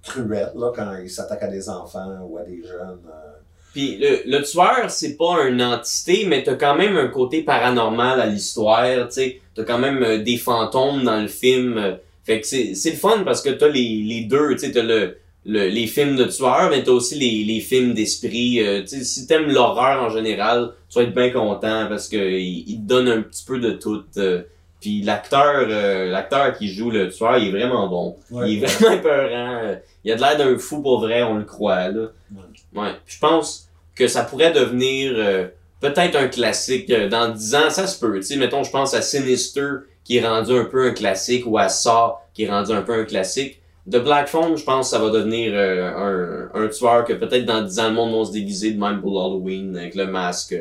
cruel, là, quand ils s'attaquent à des enfants ou à des jeunes. euh. Puis le, le tueur, c'est pas une entité, mais t'as quand même un côté paranormal à l'histoire, tu sais. T'as quand même euh, des fantômes dans le film. euh, fait que c'est c'est le fun parce que t'as les, les deux, tu sais, t'as le, le, les films de tueurs, mais t'as aussi les, les films d'esprit. euh, si t'aimes l'horreur en général, tu vas être bien content parce que il, il te donne un petit peu de tout. euh. puis l'acteur euh, l'acteur qui joue le tueur, il est vraiment bon. Ouais. Il est <laughs> vraiment épeurant. euh, Il a de l'air d'un fou pour vrai, on le croit, là. Ouais. Puis Je pense que ça pourrait devenir euh, peut-être un classique. euh, dans 10 ans, ça se peut. Tu sais, mettons, je pense à Sinister, qui est rendu un peu un classique, ou à Saw, qui est rendu un peu un classique. De Black Phone, je pense que ça va devenir euh, un, un tueur que peut-être dans 10 ans, le monde va se déguiser de même pour Halloween, avec le masque.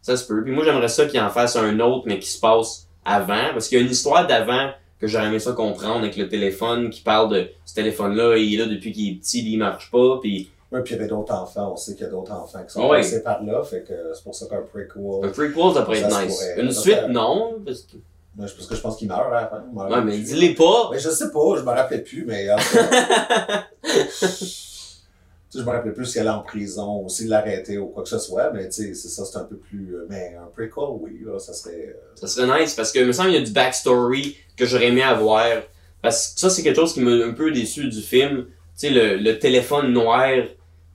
Ça se peut. Puis moi, j'aimerais ça qu'il en fasse un autre, mais qui se passe avant. Parce qu'il y a une histoire d'avant que j'aurais aimé ça comprendre avec le téléphone qui parle de ce téléphone-là, il est là depuis qu'il est petit, il marche pas, puis Ouais, puis il y avait d'autres enfants. On sait qu'il y a d'autres enfants qui sont Ouais. passés par là. Fait que c'est pour ça qu'un prequel. un prequel, ça pourrait être nice. pourrait. Une suite, non. Parce que... Ouais, parce que je pense qu'il meurt à la fin. Ouais, mais dis-les pas. Mais je sais pas, je me rappelais plus, mais <laughs> je me rappelais plus s'il allait en prison ou s'il l'arrêtait ou quoi que ce soit, mais tu sais, c'est ça, c'est un peu plus. euh, Mais un prequel, oui, là, ça serait. euh, Ça serait nice parce que, il me semble, qu'il y a du backstory que j'aurais aimé avoir. Parce que ça, c'est quelque chose qui m'a un peu déçu du film. Tu sais, le, le téléphone noir,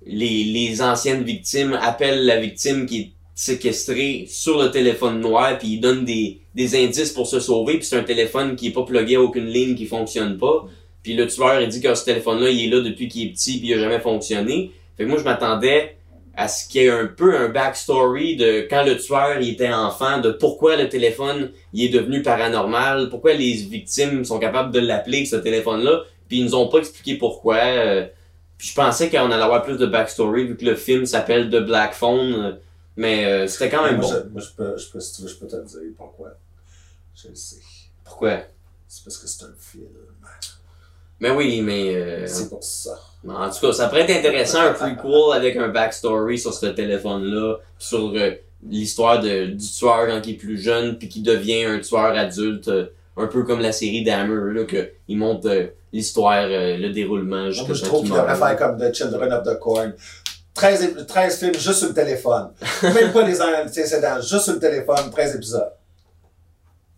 les, les anciennes victimes appellent la victime qui est séquestrée sur le téléphone noir, puis ils donnent des, des indices pour se sauver, puis c'est un téléphone qui est pas plugué à aucune ligne, qui fonctionne pas. Puis le tueur, il dit que ce téléphone-là, il est là depuis qu'il est petit, puis il a jamais fonctionné. Fait que moi, je m'attendais à ce qu'il y ait un peu un backstory de quand le tueur il était enfant, de pourquoi le téléphone il est devenu paranormal, pourquoi les victimes sont capables de l'appeler ce téléphone-là, puis ils nous ont pas expliqué pourquoi. euh, puis je pensais qu'on allait avoir plus de backstory vu que le film s'appelle The Black Phone, euh, mais euh, c'était quand même moi, bon. je, moi, je peux, je peux, si tu veux, je peux te le dire pourquoi. Je le sais. Pourquoi? C'est parce que c'est un film. Mais oui, mais... euh, C'est pour ça. En tout cas, ça pourrait être intéressant un <laughs> prequel avec un backstory sur ce téléphone-là, sur euh, l'histoire de, du tueur quand il est plus jeune, puis qui devient un tueur adulte, euh, un peu comme la série Dahmer, là, que il montre euh, l'histoire, le déroulement jusqu'à je trouve qu'il qu'il devrait faire comme The Children of the Corn. 13, ép- 13 films juste sur le téléphone. <laughs> Même pas les antécédents, juste sur le téléphone, 13 épisodes.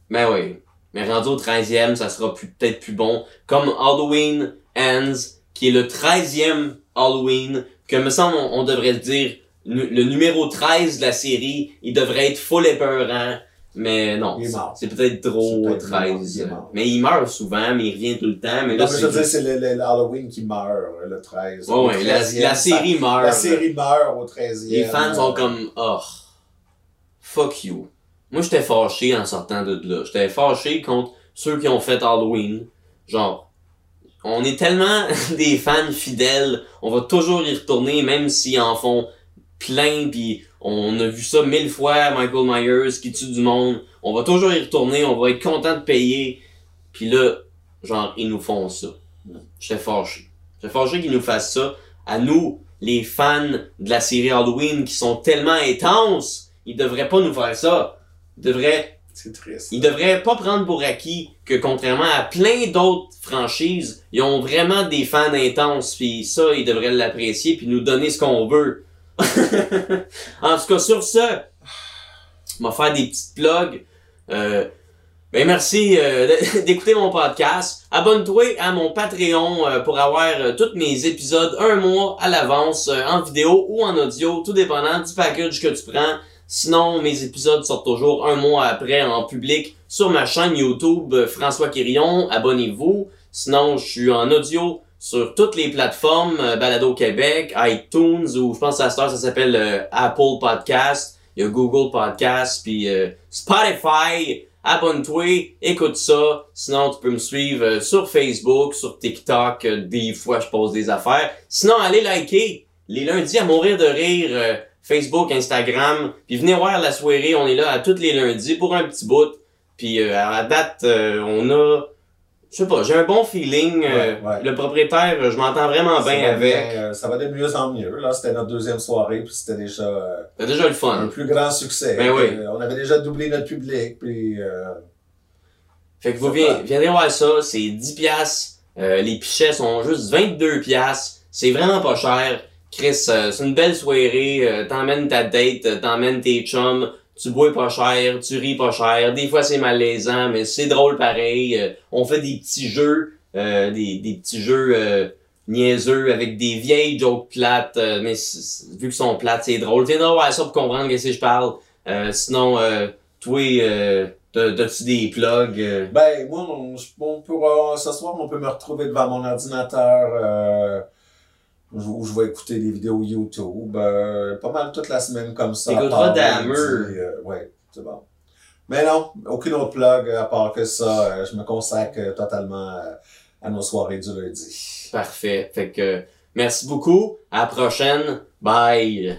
Mais oui. Mais rendu au 13e, ça sera peut-être plus bon. Comme Halloween Ends, qui est le 13e Halloween, que me semble on, on devrait le dire, le numéro 13 de la série, il devrait être full épeurant. Mais non, c'est peut-être trop C'est peut-être mort, 13. il est mort. Mais il meurt souvent, mais il revient tout le temps. Mais là, Non, mais je veux dire, c'est... le, Halloween qui meurt, le 13. Ouais, Au ouais, la, 13e, la série meurt. La série meurt au 13e. Les fans sont comme, oh, fuck you. Moi, j'étais fâché en sortant de là. J'étais fâché contre ceux qui ont fait Halloween. Genre, on est tellement <laughs> des fans fidèles, on va toujours y retourner, même s'ils en font plein, puis on a vu ça mille fois, Michael Myers qui tue du monde. On va toujours y retourner, on va être content de payer. Puis là, genre, ils nous font ça. J'étais fâché. J'étais fâché qu'ils nous fassent ça. À nous, les fans de la série Halloween qui sont tellement intenses, ils devraient pas nous faire ça. Ils devraient, C'est triste. ils devraient pas prendre pour acquis que contrairement à plein d'autres franchises, ils ont vraiment des fans intenses puis ça, ils devraient l'apprécier puis nous donner ce qu'on veut. <laughs> en tout cas, sur ce, on va faire des petites plugs. Euh, ben merci euh, <laughs> d'écouter mon podcast. Abonne-toi à mon Patreon euh, pour avoir euh, tous mes épisodes un mois à l'avance en vidéo ou en audio, tout dépendant du package que tu prends. Sinon, mes épisodes sortent toujours un mois après en public sur ma chaîne YouTube François Quirion. Abonnez-vous. Sinon, je suis en audio sur toutes les plateformes euh, Balado Québec, iTunes ou je pense à ça s'appelle euh, Apple Podcast. Il y a Google Podcast puis euh, Spotify. Abonne-toi, écoute ça. Sinon, tu peux me suivre sur Facebook, sur TikTok. des fois, je pose des affaires. Sinon, allez liker les lundis à mourir de rire. Facebook, Instagram. Puis venez voir la soirée. On est là à tous les lundis pour un petit bout. Puis à la date, on a... Je sais pas, j'ai un bon feeling. euh, Ouais, ouais. Le propriétaire, euh, je m'entends vraiment bien avec. bien, euh, ça va de mieux en mieux. Là, c'était notre deuxième soirée, puis c'était déjà euh, déjà le un fun. plus grand succès. Ben oui. Euh, on avait déjà doublé notre public, puis euh, Fait que vous viendrez, voir ça, c'est 10 piastres. Les pichets sont juste 22 piastres. C'est vraiment pas cher. Chris, c'est une belle soirée. t'emmènes ta date, t'emmènes tes chums. Tu bois pas cher, tu ris pas cher. Des fois c'est malaisant, mais c'est drôle pareil. Euh, on fait des petits jeux, euh, des, des petits jeux euh, niaiseux avec des vieilles jokes plates. euh, mais vu qu'ils sont plates, c'est drôle. Viendra voir ça pour comprendre que je parle. Sinon, toi, t'as- t'as-tu des plugs? Ben, moi, on, on pourra, ce soir, on peut me retrouver devant mon ordinateur où je vais écouter des vidéos YouTube. euh, pas mal toute la semaine comme ça. T'écouteras lundi, euh, ouais, c'est bon. Mais non, aucune autre plug à part que ça. euh, je me consacre totalement à, à nos soirées du lundi. Parfait. Fait que merci beaucoup. À la prochaine. Bye.